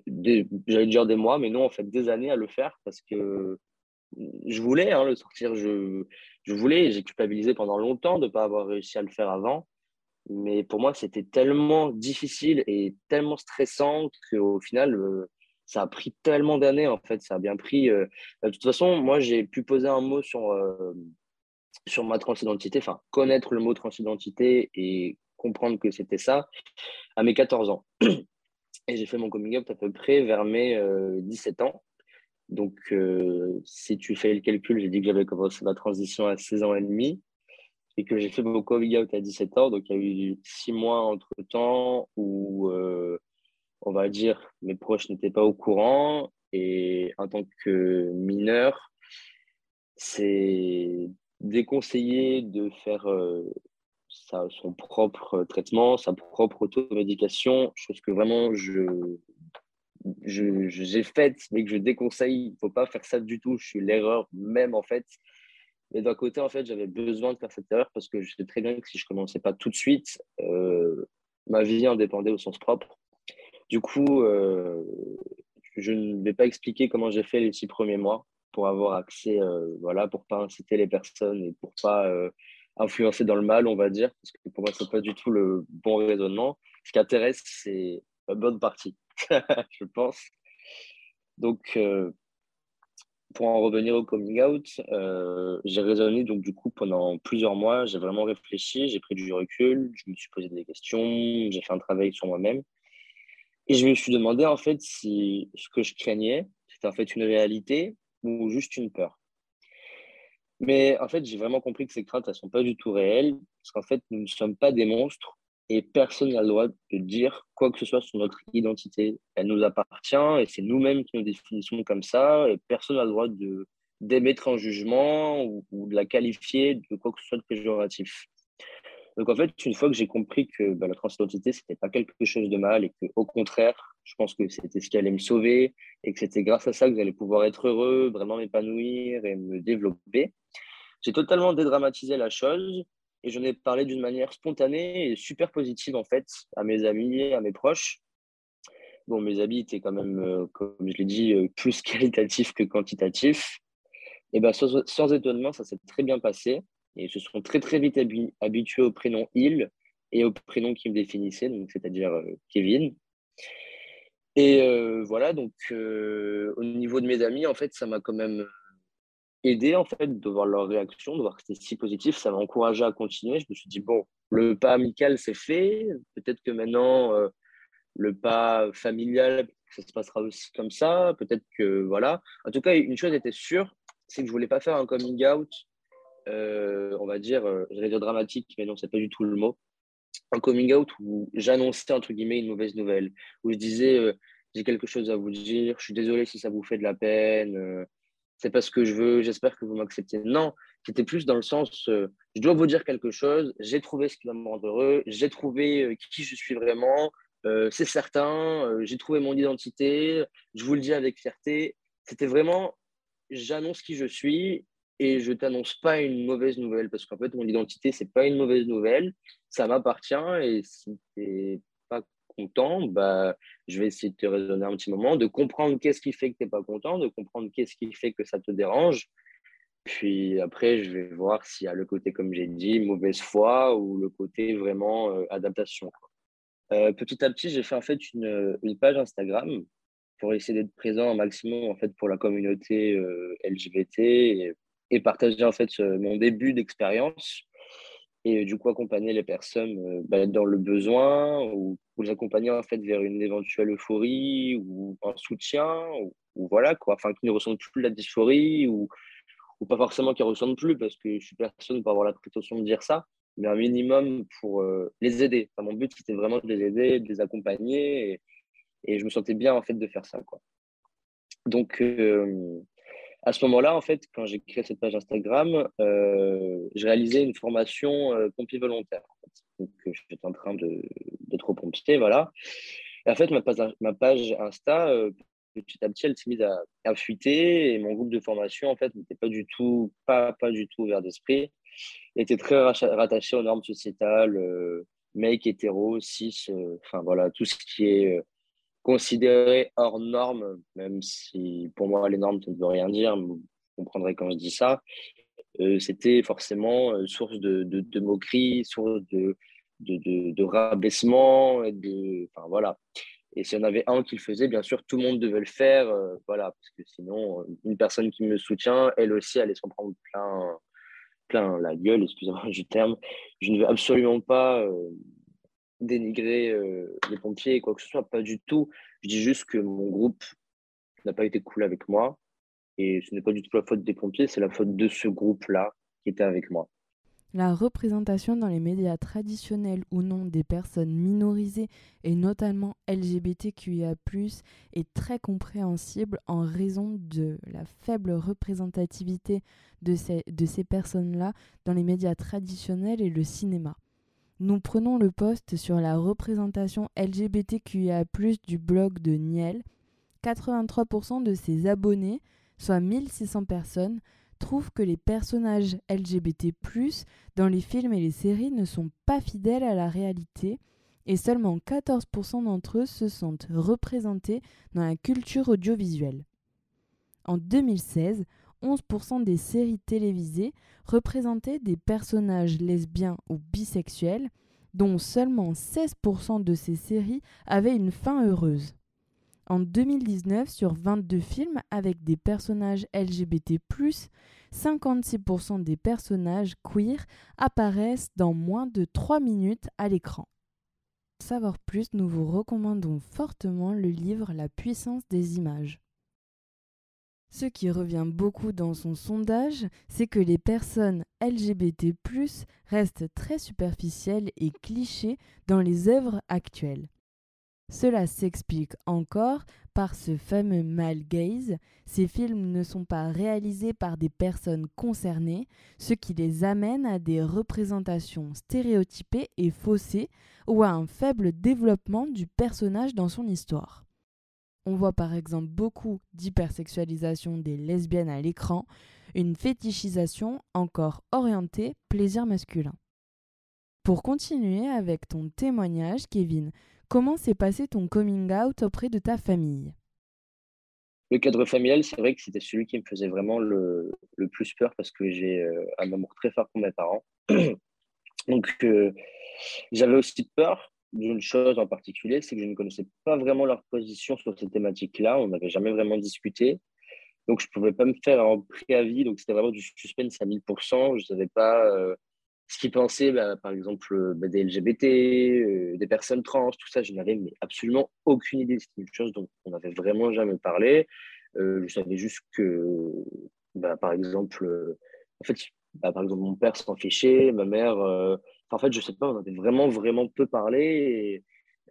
j'allais dire des mois, mais non, en fait, des années à le faire parce que je voulais hein, le sortir. Je, je voulais, j'ai culpabilisé pendant longtemps de ne pas avoir réussi à le faire avant. Mais pour moi, c'était tellement difficile et tellement stressant qu'au final, euh, ça a pris tellement d'années, en fait. Ça a bien pris. Euh, de toute façon, moi, j'ai pu poser un mot sur, euh, sur ma transidentité, enfin, connaître le mot transidentité et comprendre que c'était ça à mes 14 ans. Et j'ai fait mon coming out à peu près vers mes 17 ans. Donc, si tu fais le calcul, j'ai dit que j'avais commencé ma transition à 16 ans et demi et que j'ai fait mon coming out à 17 ans. Donc, il y a eu six mois entre-temps où, euh, on va dire, mes proches n'étaient pas au courant. Et en tant que mineur, c'est déconseillé de faire euh, son propre traitement, sa propre automédication, chose que vraiment je j'ai faite, mais que je déconseille. Il ne faut pas faire ça du tout. Je suis l'erreur même, en fait. Mais d'un côté, en fait, j'avais besoin de faire cette erreur parce que je sais très bien que si je ne commençais pas tout de suite, euh, ma vie en dépendait au sens propre. Du coup, euh, je ne vais pas expliquer comment j'ai fait les six premiers mois pour avoir accès, euh, voilà, pour pas inciter les personnes et pour pas influencer dans le mal, on va dire, parce que pour moi, ce n'est pas du tout le bon raisonnement. Ce qui intéresse, c'est la bonne partie, je pense. Donc, pour en revenir au coming out, euh, j'ai raisonné donc du coup pendant plusieurs mois, j'ai vraiment réfléchi, j'ai pris du recul, je me suis posé des questions, j'ai fait un travail sur moi-même. Et je me suis demandé en fait si ce que je craignais, c'était en fait une réalité ou juste une peur. Mais en fait, j'ai vraiment compris que ces craintes, elles ne sont pas du tout réelles, parce qu'en fait, nous ne sommes pas des monstres, et personne n'a le droit de dire quoi que ce soit sur notre identité. Elle nous appartient et c'est nous-mêmes qui nous définissons comme ça et personne n'a le droit de, d'émettre un jugement ou, de la qualifier de quoi que ce soit de péjoratif. Donc en fait, une fois que j'ai compris que bah, la transidentité, ce n'était pas quelque chose de mal et qu'au contraire, je pense que c'était ce qui allait me sauver et que c'était grâce à ça que j'allais pouvoir être heureux, vraiment m'épanouir et me développer, j'ai totalement dédramatisé la chose et j'en ai parlé d'une manière spontanée et super positive, en fait, à mes amis, à mes proches. Bon, mes amis étaient quand même, euh, comme je l'ai dit, euh, plus qualitatifs que quantitatifs. Et ben, sans, étonnement, ça s'est très bien passé. Et ils se sont très, très vite habitués au prénom il et au prénom qui me définissait, c'est-à-dire euh, Kevin. Et voilà, donc au niveau de mes amis, en fait, ça m'a quand même aidé en fait de voir leur réaction, de voir que c'était si positif, ça m'a encouragé à continuer. Je me suis dit bon, le pas amical c'est fait, peut-être que maintenant euh, le pas familial ça se passera aussi comme ça, peut-être que voilà. En tout cas, une chose était sûre, c'est que je voulais pas faire un coming out, euh, on va dire, euh, j'allais dire dramatique, mais non, c'est pas du tout le mot. Un coming out où j'annonçais entre guillemets une mauvaise nouvelle, où je disais j'ai quelque chose à vous dire, je suis désolé si ça vous fait de la peine c'est pas ce que je veux, j'espère que vous m'acceptez. Non, c'était plus dans le sens, euh, je dois vous dire quelque chose, j'ai trouvé ce qui va me rendre heureux, j'ai trouvé euh, qui je suis vraiment, euh, c'est certain, j'ai trouvé mon identité, je vous le dis avec fierté. C'était vraiment, j'annonce qui je suis et je t'annonce pas une mauvaise nouvelle parce qu'en fait, mon identité, c'est pas une mauvaise nouvelle, ça m'appartient et tu content, bah, je vais essayer de te raisonner un petit moment, de comprendre qu'est-ce qui fait que tu n'es pas content, de comprendre qu'est-ce qui fait que ça te dérange. Puis après, je vais voir s'il y a le côté, comme j'ai dit, mauvaise foi ou le côté vraiment euh, adaptation. Euh, petit à petit, j'ai fait en fait une, page Instagram pour essayer d'être présent un maximum en fait pour la communauté euh, LGBT et, et, partager en fait mon début d'expérience et du coup accompagner les personnes euh, bah, dans le besoin ou, les accompagner en fait vers une éventuelle euphorie ou un soutien ou, voilà quoi. Enfin qui ne ressentent plus la dysphorie ou, ou pas forcément qui ne ressentent plus parce que je suis personne pour avoir la prétention de dire ça mais un minimum pour euh, les aider. Mon but c'était vraiment de les aider de les accompagner et, je me sentais bien en fait de faire ça quoi. Donc euh, à ce moment-là, en fait, quand j'ai créé cette page Instagram, euh, j'ai réalisé une formation euh, pompier volontaire. Donc, euh, j'étais en train de trop pompier, voilà. En fait, ma page, ma page Insta petit à petit, elle s'est mise à, fuiter et mon groupe de formation, en fait, n'était pas du tout, pas, pas du tout ouvert d'esprit. Était très rattaché aux normes sociétales, euh, mec, hétéro, cis, euh, enfin voilà, tout ce qui est euh, considéré hors normes, même si pour moi les normes, ne veut rien dire, vous comprendrez quand je dis ça. C'était forcément source de, de, moquerie, source de, de, rabaissement, et de, enfin voilà. Et s'il y en avait un qui le faisait, bien sûr, tout le monde devait le faire. Euh, voilà, parce que sinon, une personne qui me soutient, elle aussi, allait s'en prendre plein, plein la gueule, excusez-moi du terme. Je ne veux absolument pas euh, dénigrer euh, les pompiers et quoi que ce soit, pas du tout. Je dis juste que mon groupe n'a pas été cool avec moi. Et ce n'est pas du tout la faute des pompiers, c'est la faute de ce groupe-là qui était avec moi. La représentation dans les médias traditionnels ou non des personnes minorisées et notamment LGBTQIA+, est très compréhensible en raison de la faible représentativité de ces, de ces personnes-là dans les médias traditionnels et le cinéma. Nous prenons le poste sur la représentation LGBTQIA+, du blog de Niel. 83% de ses abonnés, soit 1600 personnes, trouve que les personnages LGBT+, dans les films et les séries ne sont pas fidèles à la réalité et seulement 14% d'entre eux se sentent représentés dans la culture audiovisuelle. En 2016, 11% des séries télévisées représentaient des personnages lesbiens ou bisexuels, dont seulement 16% de ces séries avaient une fin heureuse. En 2019, sur 22 films avec des personnages LGBT, 56% des personnages queer apparaissent dans moins de 3 minutes à l'écran. Pour savoir plus, nous vous recommandons fortement le livre La puissance des images. Ce qui revient beaucoup dans son sondage, c'est que les personnes LGBT restent très superficielles et clichés dans les œuvres actuelles. Cela s'explique encore par ce fameux male gaze. Ces films ne sont pas réalisés par des personnes concernées, ce qui les amène à des représentations stéréotypées et faussées ou à un faible développement du personnage dans son histoire. On voit par exemple beaucoup d'hypersexualisation des lesbiennes à l'écran, une fétichisation encore orientée plaisir masculin. Pour continuer avec ton témoignage, Kevin, Comment s'est passé ton coming out auprès de ta famille? Le cadre familial, c'est vrai que c'était celui qui me faisait vraiment le, plus peur parce que j'ai euh, un amour très fort pour mes parents. Donc, euh, j'avais aussi peur d'une chose en particulier, c'est que je ne connaissais pas vraiment leur position sur cette thématique-là. On n'avait jamais vraiment discuté. Donc, je ne pouvais pas me faire un préavis. Donc, c'était vraiment du suspense à 1000%. Je ne savais pas euh, ce qu'ils pensaient, bah, par exemple, euh, bah, des LGBT, euh, des personnes trans, tout ça, je n'avais absolument aucune idée. C'était une chose dont on n'avait vraiment jamais parlé. Je savais juste que, bah, par exemple, en fait, par exemple, mon père s'en fichait, ma mère, en fait, je sais pas, on avait vraiment, vraiment peu parlé.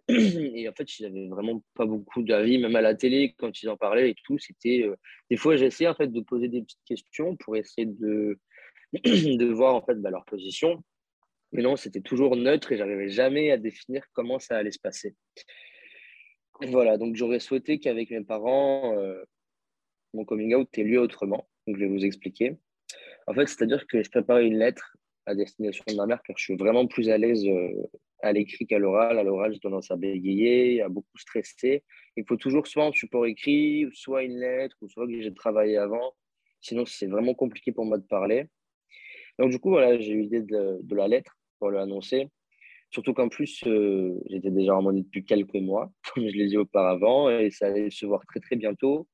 Et, en fait, ils n'avaient vraiment pas beaucoup d'avis, même à la télé, quand ils en parlaient et tout. C'était, des fois, j'essayais en fait de poser des petites questions pour essayer de de voir en fait bah, leur position. Mais non, c'était toujours neutre et j'arrivais jamais à définir comment ça allait se passer. Voilà, donc j'aurais souhaité qu'avec mes parents, euh, mon coming out ait lieu autrement. Donc je vais vous expliquer. En fait, c'est-à-dire que je préparais une lettre à destination de ma mère car je suis vraiment plus à l'aise euh, à l'écrit qu'à l'oral. À l'oral, j'ai tendance à bégayer, à beaucoup stresser. Il faut toujours soit un support écrit, soit une lettre, ou soit que j'ai travaillé avant. Sinon, c'est vraiment compliqué pour moi de parler. Donc, du coup, voilà, j'ai eu l'idée de, la lettre pour l'annoncer. Surtout qu'en plus, euh, j'étais déjà en monnaie depuis quelques mois, comme je l'ai dit auparavant, et ça allait se voir très, très bientôt.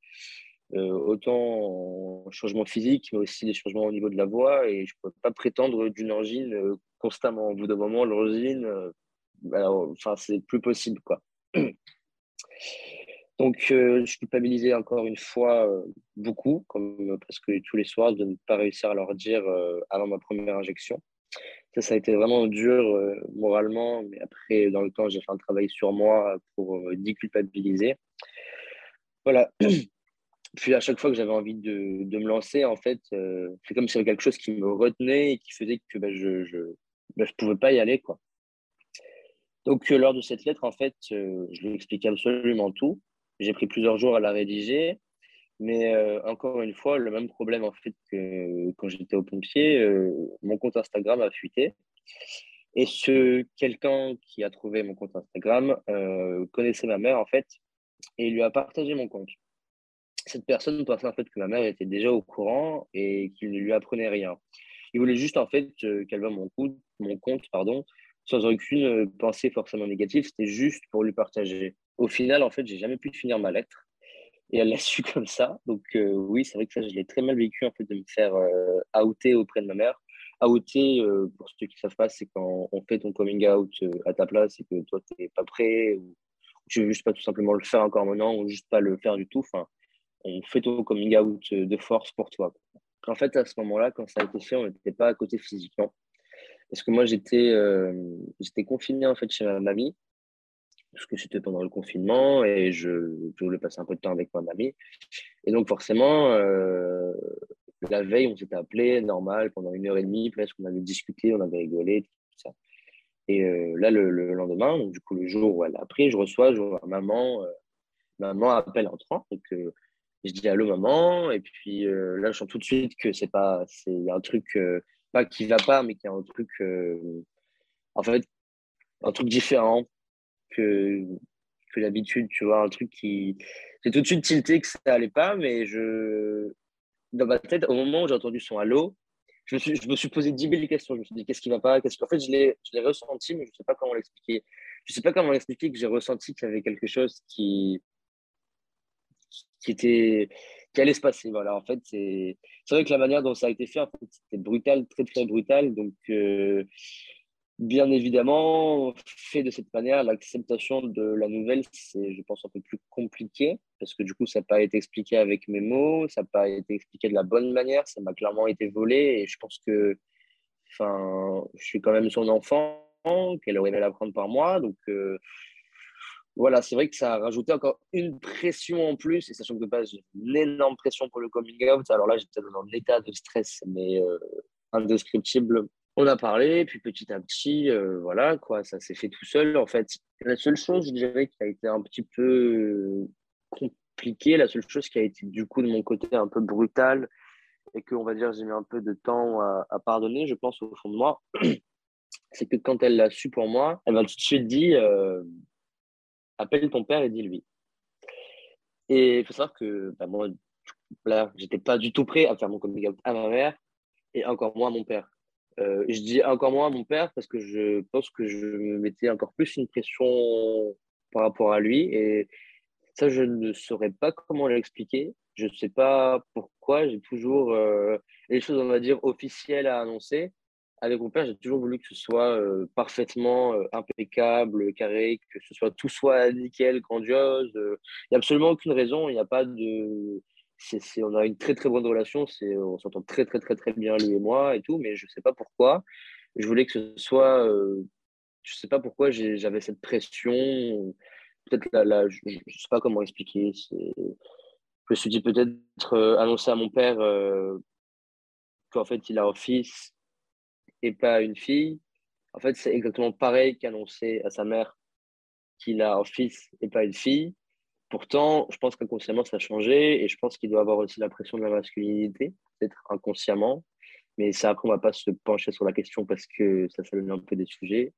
Euh, autant en changement physique, mais aussi des changements au niveau de la voix. Et je ne peux pas prétendre d'une angine euh, constamment. Au bout d'un moment, l'angine, enfin, c'est plus possible. quoi. Donc, euh, je culpabilisais encore une fois euh, beaucoup, comme presque tous les soirs, de ne pas réussir à leur dire euh, avant ma première injection. Ça, ça a été vraiment dur moralement, mais après, dans le temps, j'ai fait un travail sur moi pour déculpabiliser. Voilà. Puis à chaque fois que j'avais envie de, de, me lancer, en fait, c'est comme si y avait quelque chose qui me retenait et qui faisait que ben, je ne je, ben, je pouvais pas y aller. Quoi. Donc, lors de cette lettre, en fait, je lui expliquais absolument tout. J'ai pris plusieurs jours à la rédiger. Mais euh, encore une fois, le même problème en fait que quand j'étais au pompier, euh, mon compte Instagram a fuité. Et ce quelqu'un qui a trouvé mon compte Instagram euh, connaissait ma mère en fait et lui a partagé mon compte. Cette personne pensait en fait que ma mère était déjà au courant et qu'il ne lui apprenait rien. Il voulait juste en fait qu'elle voit mon compte, mon compte pardon, sans aucune pensée forcément négative. C'était juste pour lui partager. Au final, en fait, j'ai jamais pu finir ma lettre et elle l'a su comme ça. Donc euh, oui, c'est vrai que ça, je l'ai très mal vécu en fait de me faire euh, outer auprès de ma mère. Outer, euh, pour ceux qui ne savent pas, c'est quand on fait ton coming out à ta place et que toi, tu n'es pas prêt ou, tu veux juste pas tout simplement le faire encore maintenant ou juste pas le faire du tout. Enfin, on fait ton coming out de force pour toi. En fait, à ce moment-là, quand ça a été fait, on n'était pas à côté physiquement. Parce que moi, j'étais j'étais confiné en fait chez ma mamie parce que c'était pendant le confinement et je, voulais passer un peu de temps avec ma mamie. Et donc, forcément, euh, la veille, on s'était appelé, normal, pendant une heure et demie, presque, on avait discuté, on avait rigolé, tout ça. Et euh, là, le, lendemain, du coup, le jour où elle a appris, je reçois, je vois maman, euh, maman appelle en. Donc, je dis allô, maman. Et puis là, je sens tout de suite que c'est pas, c'est un truc, pas qui va pas, mais qu'il y a un truc, en fait, un truc différent que, que d'habitude, tu vois, un truc qui. J'ai tout de suite tilté que ça allait pas, mais je. Dans ma tête, au moment où j'ai entendu son halo, je me, suis, je me suis posé 10 000 questions. Je me suis dit, qu'est-ce qui va pas? Qu'est-ce... En fait, je l'ai, je l'ai ressenti, mais je ne sais pas comment l'expliquer. Je ne sais pas comment l'expliquer que j'ai ressenti qu'il y avait quelque chose qui, qui, était, qui allait se passer. Voilà, en fait, c'est, vrai que la manière dont ça a été fait, en fait, c'était brutal, très, très brutal. Donc, euh, Bien évidemment, fait de cette manière, l'acceptation de la nouvelle, c'est, je pense, un peu plus compliqué, parce que du coup, ça n'a pas été expliqué avec mes mots, ça n'a pas été expliqué de la bonne manière, ça m'a clairement été volé, et je pense que, enfin, je suis quand même son enfant, qu'elle aurait aimé l'apprendre par moi, donc euh, voilà, c'est vrai que ça a rajouté encore une pression en plus, et sachant que de base, j'ai une énorme pression pour le coming out, alors là, j'étais dans un état de stress, mais euh, indescriptible on a parlé, puis petit à petit, euh, voilà, quoi, ça s'est fait tout seul. En fait, la seule chose, je dirais, qui a été un petit peu compliquée, la seule chose qui a été du coup de mon côté un peu brutale et que, on va dire, j'ai mis un peu de temps à, pardonner, je pense, au fond de moi, c'est que quand elle l'a su pour moi, elle m'a tout de suite dit euh, appelle ton père et dis-lui. Et il faut savoir que bah, moi, là, j'étais pas du tout prêt à faire mon coming out à ma mère et encore moins à mon père. Euh, je dis encore moins à mon père parce que je pense que je me mettais encore plus une pression par rapport à lui. Et ça, je ne saurais pas comment l'expliquer. Je ne sais pas pourquoi. J'ai toujours euh, les choses, on va dire, officielles à annoncer. Avec mon père, j'ai toujours voulu que ce soit euh, parfaitement impeccable, carré, que ce soit tout soit nickel, grandiose. Il n'y a absolument aucune raison. Il n'y a pas de on a une très très bonne relation, on s'entend très très très très bien lui et moi et tout, mais je sais pas pourquoi. Je voulais que ce soit, euh, je sais pas pourquoi j'avais cette pression. Peut-être là, je, ne sais pas comment expliquer. Je me suis dit peut-être euh, annoncer à mon père euh, qu'en fait il a un fils et pas une fille. En fait, c'est exactement pareil qu'annoncer à sa mère qu'il a un fils et pas une fille. Pourtant, je pense qu'inconsciemment, ça a changé et je pense qu'il doit avoir aussi la pression de la masculinité, peut-être inconsciemment. Mais ça, après, on ne va pas se pencher sur la question parce que ça s'allume un peu des sujets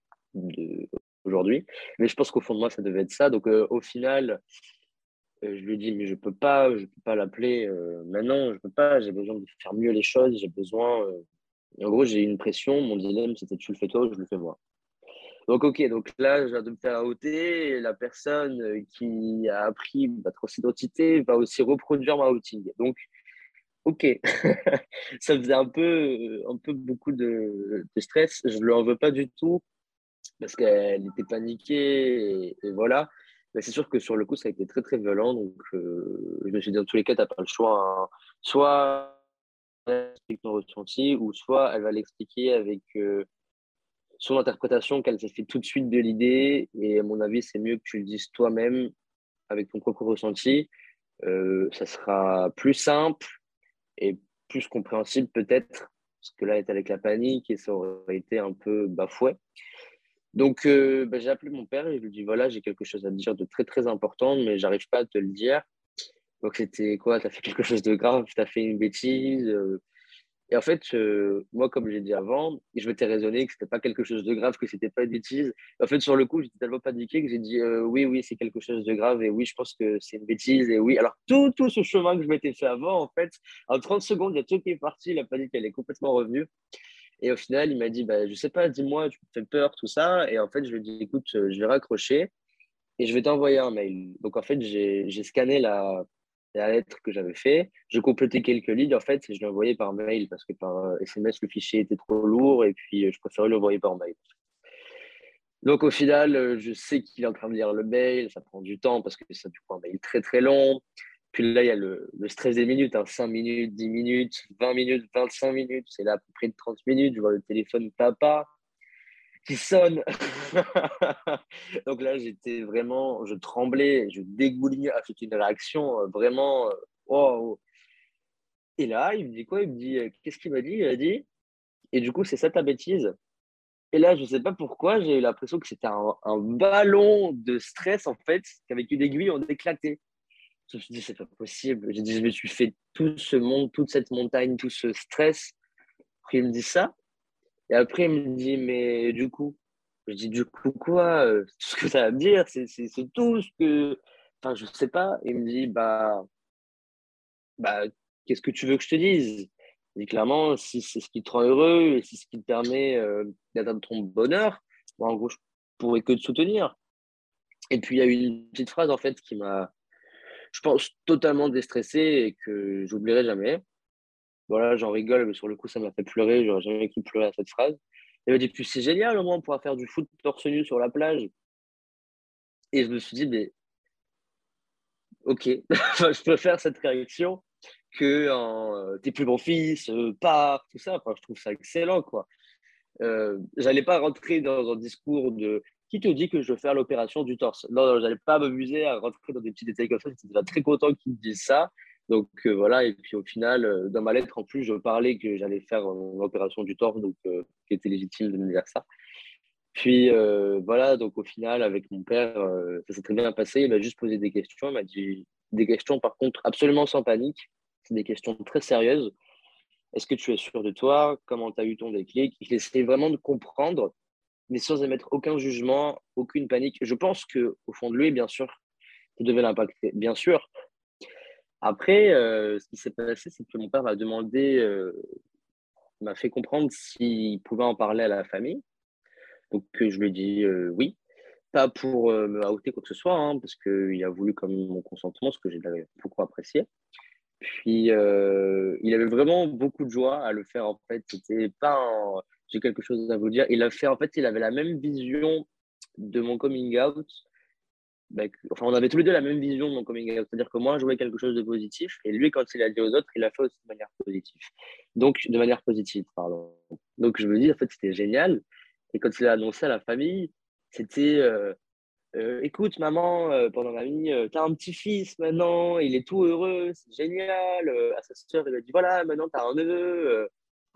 aujourd'hui. Mais je pense qu'au fond de moi, ça devait être ça. Donc, euh, au final, euh, je lui dit, mais je ne peux pas, je peux pas l'appeler euh, maintenant, je ne peux pas, j'ai besoin de faire mieux les choses, j'ai besoin. En gros, j'ai une pression, mon dilemme, c'était tu le fais toi ou je le fais moi. Donc, ok, donc là, de me faire outer et la personne qui a appris ma grosse identité va aussi reproduire ma outing. Donc, ok, ça faisait un peu, un peu beaucoup de, stress. Je ne lui en veux pas du tout parce qu'elle était paniquée et, voilà. Mais c'est sûr que sur le coup, ça a été très, très violent. Donc, euh, je me suis dit, dans tous les cas, tu n'as pas le choix. Hein. Soit explique ton ressenti, ou soit elle va l'expliquer avec son interprétation qu'elle s'est fait tout de suite de l'idée. Et à mon avis, c'est mieux que tu le dises toi-même avec ton propre ressenti. Euh, ça sera plus simple et plus compréhensible peut-être, parce que là, elle est avec la panique et ça aurait été un peu bafoué. Donc, bah, j'ai appelé mon père et je lui ai dit voilà, j'ai quelque chose à te dire de très très important, mais j'arrive pas à te le dire. Donc, c'était quoi? Tu as fait quelque chose de grave, tu as fait une bêtise. Et en fait, moi, comme j'ai dit avant, je m'étais raisonné que c'était pas quelque chose de grave, que c'était pas une bêtise. En fait, sur le coup, j'étais tellement paniqué que j'ai dit oui, oui, c'est quelque chose de grave et oui, je pense que c'est une bêtise et oui. Alors, tout, tout ce chemin que je m'étais fait avant, en fait, en 30 secondes, il y a tout qui est parti, la panique, elle est complètement revenue. Et au final, il m'a dit, bah, je sais pas, dis-moi, tu me fais peur, tout ça. Et en fait, je lui ai dit, écoute, je vais raccrocher et je vais t'envoyer un mail. Donc, en fait, j'ai scanné la, la lettre que j'avais fait. Je complétais quelques lignes, en fait, et je envoyé par mail parce que par SMS, euh, le fichier était trop lourd et puis euh, je préférais l'envoyer par mail. Donc, au final, euh, je sais qu'il est en train de lire le mail. Ça prend du temps parce que c'est du coup un mail très, très long. Puis là, il y a le, stress des minutes, 5 hein. minutes, 10 minutes, 20 minutes, 25 minutes. C'est là à peu près de 30 minutes. Je vois le téléphone papa sonne. Donc là, j'étais vraiment, je tremblais, je dégoulinais. Ah, c'était une réaction euh, vraiment. Euh, Et là, il me dit quoi? Il me dit, euh, qu'est-ce qu'il m'a dit? Il a dit, et du coup, c'est ça ta bêtise Et là, je sais pas pourquoi, j'ai eu l'impression que c'était un, un, ballon de stress, en fait, qu'avec une aiguille, on éclatait. Je me suis dit, c'est pas possible. J'ai dit, je me suis fait tout ce monde, toute cette montagne, tout ce stress. Puis il me dit ça. Et après, il me dit, mais du coup, je dis, du coup, quoi euh, Tout ce que ça va me dire, c'est tout ce que. Enfin, je sais pas. Il me dit, bah, bah qu'est-ce que tu veux que je te dise? Il dit clairement, si c'est ce qui te rend heureux et si c'est ce qui te permet euh, d'atteindre ton bonheur, en gros, je pourrais que te soutenir. Et puis, il y a eu une petite phrase, en fait, qui m'a, je pense, totalement déstressé et que j'oublierai jamais. Voilà, j'en rigole, mais sur le coup, ça m'a fait pleurer. J'aurais jamais pu pleurer à cette phrase. Il m'a dit, puis c'est génial, au moins, on pourra faire du foot torse nu sur la plage. Et je me suis dit, mais ok, je peux faire cette réaction que euh, tes plus bons fils, euh, part, tout ça. Enfin, je trouve ça excellent, quoi. Euh, j'allais pas rentrer dans un discours de qui te dit que je veux faire l'opération du torse? Non, non j'allais pas m'amuser à rentrer dans des petits détails comme ça. J'étais déjà très content qu'il me dise ça. Donc euh, voilà, et puis au final, euh, dans ma lettre, en plus, je parlais que j'allais faire une opération du torse, donc euh, qui était légitime de me dire ça. Puis voilà, donc au final, avec mon père, ça s'est très bien passé. Il m'a juste posé des questions. Il m'a dit des questions, par contre, absolument sans panique. C'est des questions très sérieuses. Est-ce que tu es sûr de toi? Comment tu as eu ton déclic? Il essayait vraiment de comprendre, mais sans émettre aucun jugement, aucune panique. Je pense qu'au fond de lui, bien sûr, ça devait l'impacter. Bien sûr, après, euh, ce qui s'est passé, c'est que mon père m'a demandé, euh, m'a fait comprendre s'il pouvait en parler à la famille. Donc, je lui ai dit euh, oui. Pas pour me outer quoi que ce soit, hein, parce qu'il a voulu comme mon consentement, ce que j'ai beaucoup apprécié. Puis, il avait vraiment beaucoup de joie à le faire, en fait. C'était pas j'ai quelque chose à vous dire. Il a fait, en fait, il avait la même vision de mon coming out enfin, on avait tous les deux la même vision de mon coming out. C'est-à-dire que moi, je voulais quelque chose de positif et lui, quand il a dit aux autres, il l'a fait aussi de manière positive. Donc, de manière positive, pardon. Donc, je me dis, en fait, c'était génial. Et quand il a annoncé à la famille, c'était euh, euh, écoute, maman, euh, pendant ma vie, tu as un petit-fils maintenant, il est tout heureux, c'est génial. à sa sœur, il a dit voilà, maintenant, tu as un neveu.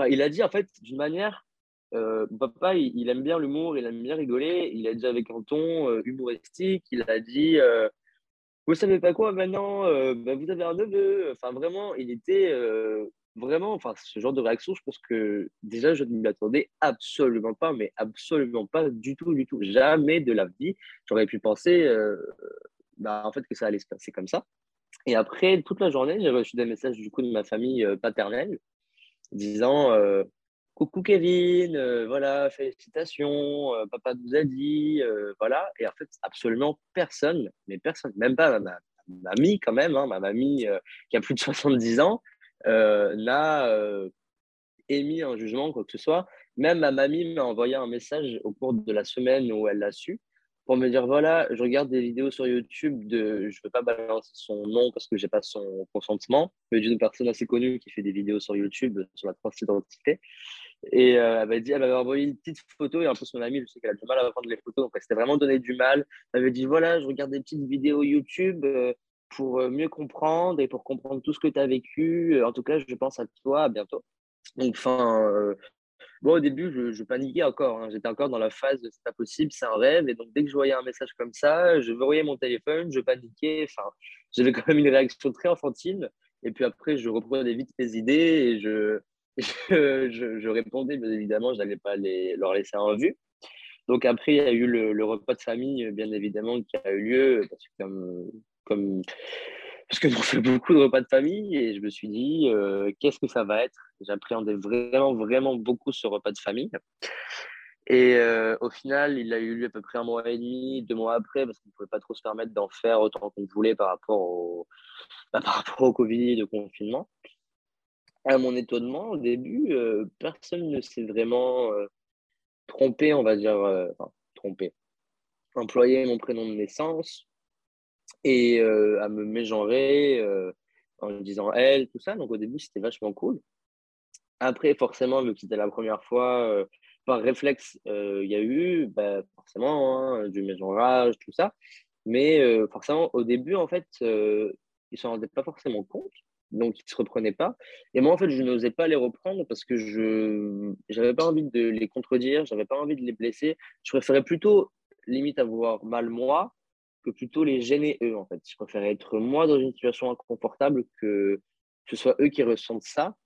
Il a dit, en fait, d'une manière euh, papa, il, aime bien l'humour, il aime bien rigoler. Il a dit avec un ton euh, humoristique, il a dit euh, Vous savez pas quoi maintenant bah, Vous avez un neveu. Enfin, vraiment, il était vraiment, enfin, ce genre de réaction, je pense que déjà, je ne m'y attendais absolument pas, mais absolument pas du tout, du tout. Jamais de la vie, j'aurais pu penser bah, en fait, que ça allait se passer comme ça. Et après, toute la journée, j'ai reçu des messages du coup de ma famille paternelle disant coucou Kevin, euh, voilà, félicitations, euh, papa nous a dit, euh, voilà. Et en fait, absolument personne, mais personne, même pas ma, mamie quand même, hein, ma mamie qui a plus de 70 ans, n'a émis un jugement, quoi que ce soit. Même ma mamie m'a envoyé un message au cours de la semaine où elle l'a su pour me dire voilà, je regarde des vidéos sur YouTube de, je ne veux pas balancer son nom parce que j'ai pas son consentement, mais d'une personne assez connue qui fait des vidéos sur YouTube sur la transidentité. Et euh, elle m'avait envoyé une petite photo et en plus mon amie, je sais qu'elle a du mal à prendre les photos, donc elle s'était vraiment donné du mal. Elle m'avait dit voilà, je regarde des petites vidéos YouTube euh, pour euh, mieux comprendre et pour comprendre tout ce que tu as vécu. En tout cas, je pense à toi, à bientôt. Donc, enfin, Bon, au début, je, paniquais encore. Hein. J'étais encore dans la phase c'est pas possible, c'est un rêve. Et donc, dès que je voyais un message comme ça, je verrouillais mon téléphone, je paniquais. Enfin, j'avais quand même une réaction très enfantine. Et puis après, je reprenais vite mes idées et je, je, répondais, bien évidemment, je n'allais pas les, leur laisser en vue. Donc après, il y a eu le, repas de famille, bien évidemment, qui a eu lieu, parce que comme, comme parce que fait beaucoup de repas de famille et je me suis dit, euh, qu'est-ce que ça va être? J'appréhendais vraiment, vraiment beaucoup ce repas de famille. Et euh, au final, il a eu lieu à peu près un mois et demi, deux mois après, parce qu'on ne pouvait pas trop se permettre d'en faire autant qu'on voulait par rapport au, bah, par rapport au Covid au confinement. À mon étonnement, au début, euh, personne ne s'est vraiment trompé, on va dire, enfin, trompé, employé mon prénom de naissance, et euh, à me mégenrer euh, en disant elle, tout ça. Donc au début, c'était vachement cool. Après, forcément, vu que c'était la première fois, euh, par réflexe, il y a eu bah, forcément hein, du mégenrage, tout ça. Mais forcément, au début, en fait, ils ne s'en rendaient pas forcément compte. Donc, ils ne se reprenaient pas. Et moi, en fait, je n'osais pas les reprendre parce que je n'avais pas envie de les contredire, je n'avais pas envie de les blesser. Je préférais plutôt, limite, avoir mal moi que plutôt les gêner eux, en fait. Je préférais être moi dans une situation inconfortable que, ce soit eux qui ressentent ça.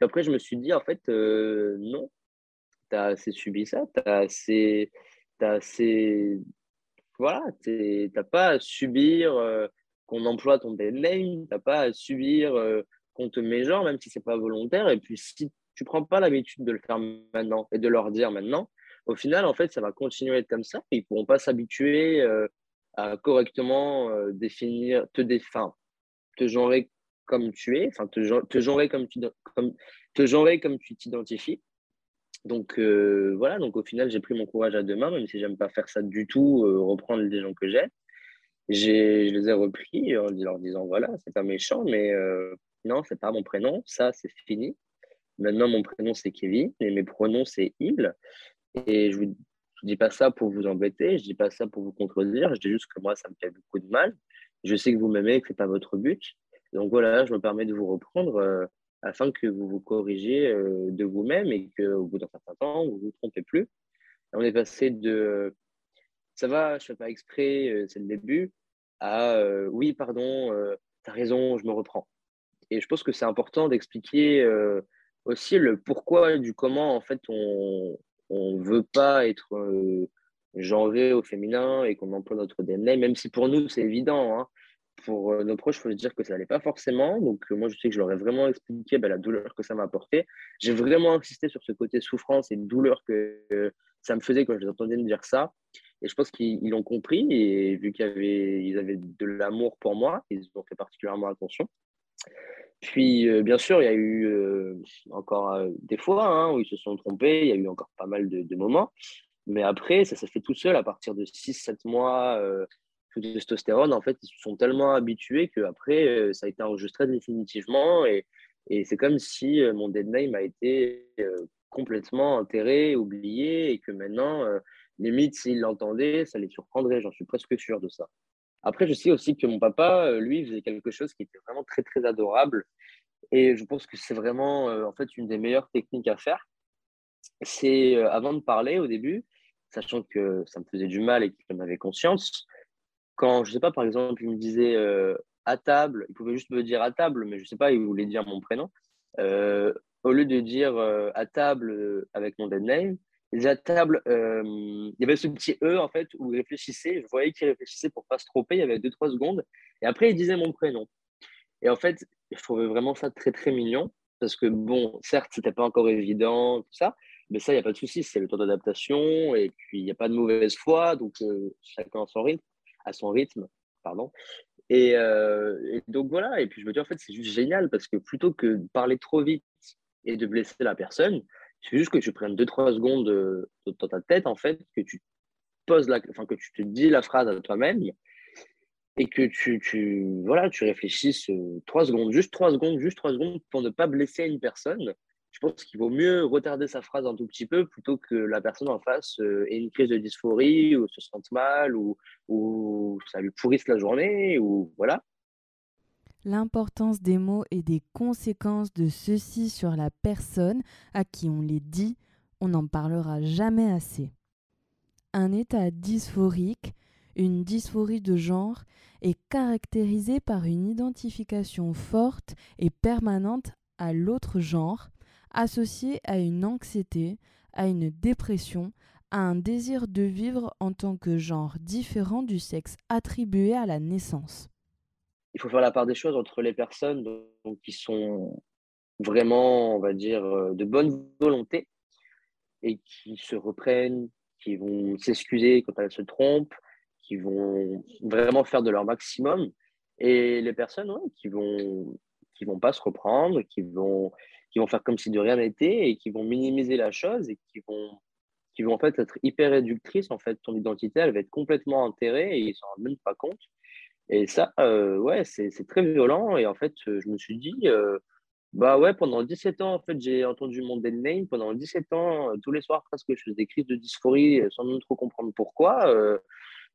Et après, je me suis dit, en fait, euh, non, tu as assez subi ça, tu as assez. As assez... Voilà, tu n'as pas à subir euh, qu'on emploie ton dead name, tu n'as pas à subir euh, qu'on te genre, même si c'est pas volontaire. Et puis, si tu prends pas l'habitude de le faire maintenant et de leur dire maintenant, au final, en fait, ça va continuer à être comme ça. Ils ne pourront pas s'habituer à correctement euh, définir, te définir, te genrer comme tu es, enfin te, te genrer comme tu comme, te genrer comme tu t'identifies. Donc euh, voilà, donc au final j'ai pris mon courage à deux mains, même si j'aime pas faire ça du tout, euh, reprendre les gens que j'ai. Je les ai repris en leur disant voilà, c'est pas méchant, mais non, c'est pas mon prénom, ça c'est fini. Maintenant mon prénom c'est Kevin et mes pronoms c'est il. Et je vous je dis pas ça pour vous embêter, je dis pas ça pour vous contredire, je dis juste que moi, ça me fait beaucoup de mal. Je sais que vous m'aimez, que ce n'est pas votre but. Donc voilà, je me permets de vous reprendre euh, afin que vous vous corrigiez euh, de vous-même et qu'au bout d'un certain temps, vous ne vous trompez plus. on est passé de ça va, je ne fais pas exprès, euh, c'est le début, à oui, pardon, tu as raison, je me reprends. Et je pense que c'est important d'expliquer aussi le pourquoi du comment en fait on, ne veut pas être euh, genré au féminin et qu'on emploie notre DNA, même si pour nous c'est évident. Hein. Pour euh, nos proches, il faut dire que ça n'allait pas forcément. Donc, euh, moi, je sais que je leur ai vraiment expliqué ben, la douleur que ça m'a apporté. J'ai vraiment insisté sur ce côté souffrance et douleur que ça me faisait quand je les entendais me dire ça. Et je pense qu'ils l'ont compris. Et vu qu'ils avaient, de l'amour pour moi, ils ont fait particulièrement attention. Puis, euh, bien sûr, il y a eu euh, encore euh, des fois hein, où ils se sont trompés, il y a eu encore pas mal de, moments. Mais après, ça s'est fait tout seul à partir de 6-7 mois de testostérone. En fait, ils se sont tellement habitués qu'après, ça a été enregistré définitivement. Et, et c'est comme si mon dead name a été complètement enterré, oublié, et que maintenant, limite, s'ils l'entendaient, ça les surprendrait. J'en suis presque sûr de ça. Après, je sais aussi que mon papa, euh, lui, faisait quelque chose qui était vraiment très, très adorable. Et je pense que c'est vraiment, euh, en fait, une des meilleures techniques à faire. C'est euh, avant de parler au début, sachant que ça me faisait du mal et qu'il en avait conscience, quand, je ne sais pas, par exemple, il me disait à table, il pouvait juste me dire à table, mais je ne sais pas, il voulait dire mon prénom. au lieu de dire à table avec mon dead name, table, euh, il y avait ce petit E en fait où il réfléchissait. Je voyais qu'il réfléchissait pour pas se tromper. Il y avait 2-3 secondes. Et après, il disait mon prénom. Et en fait, je trouvais vraiment ça très très mignon parce que bon, certes, c'était pas encore évident tout ça, mais ça, il n'y a pas de souci. C'est le temps d'adaptation et puis il n'y a pas de mauvaise foi. Donc euh, chacun à son rythme, à son rythme, pardon. Euh, et, donc voilà. Et puis je me dis en fait, c'est juste génial parce que plutôt que de parler trop vite et de blesser la personne, c'est juste que tu prennes 2-3 secondes dans ta tête, en fait, que tu poses la, enfin, que tu te dis la phrase à toi-même et que tu, tu, voilà, tu réfléchisses 3 secondes, juste 3 secondes, juste 3 secondes pour ne pas blesser une personne. Je pense qu'il vaut mieux retarder sa phrase un tout petit peu plutôt que la personne en face euh, ait une crise de dysphorie ou se sente mal ou, ou ça lui pourrisse la journée ou voilà l'importance des mots et des conséquences de ceux-ci sur la personne à qui on les dit on n'en parlera jamais assez. Un état dysphorique, une dysphorie de genre, est caractérisé par une identification forte et permanente à l'autre genre, associée à une anxiété, à une dépression, à un désir de vivre en tant que genre différent du sexe attribué à la naissance. Il faut faire la part des choses entre les personnes qui sont vraiment, on va dire, euh, de bonne volonté et qui se reprennent, qui vont s'excuser quand elles se trompent, qui vont vraiment faire de leur maximum. Et les personnes qui vont qui vont pas se reprendre, qui vont qui vont faire comme si de rien n'était et qui vont minimiser la chose et qui vont qui vont en fait être hyper réductrices. En fait, ton identité, elle va être complètement enterrée et ils s'en rendent même pas compte. Et ça, euh, ouais, c'est très violent. Et en fait, je me suis dit, euh, bah ouais, pendant 17 ans, en fait, j'ai entendu mon dead name. Pendant 17 ans, euh, tous les soirs, presque, je faisais des crises de dysphorie sans même trop comprendre pourquoi.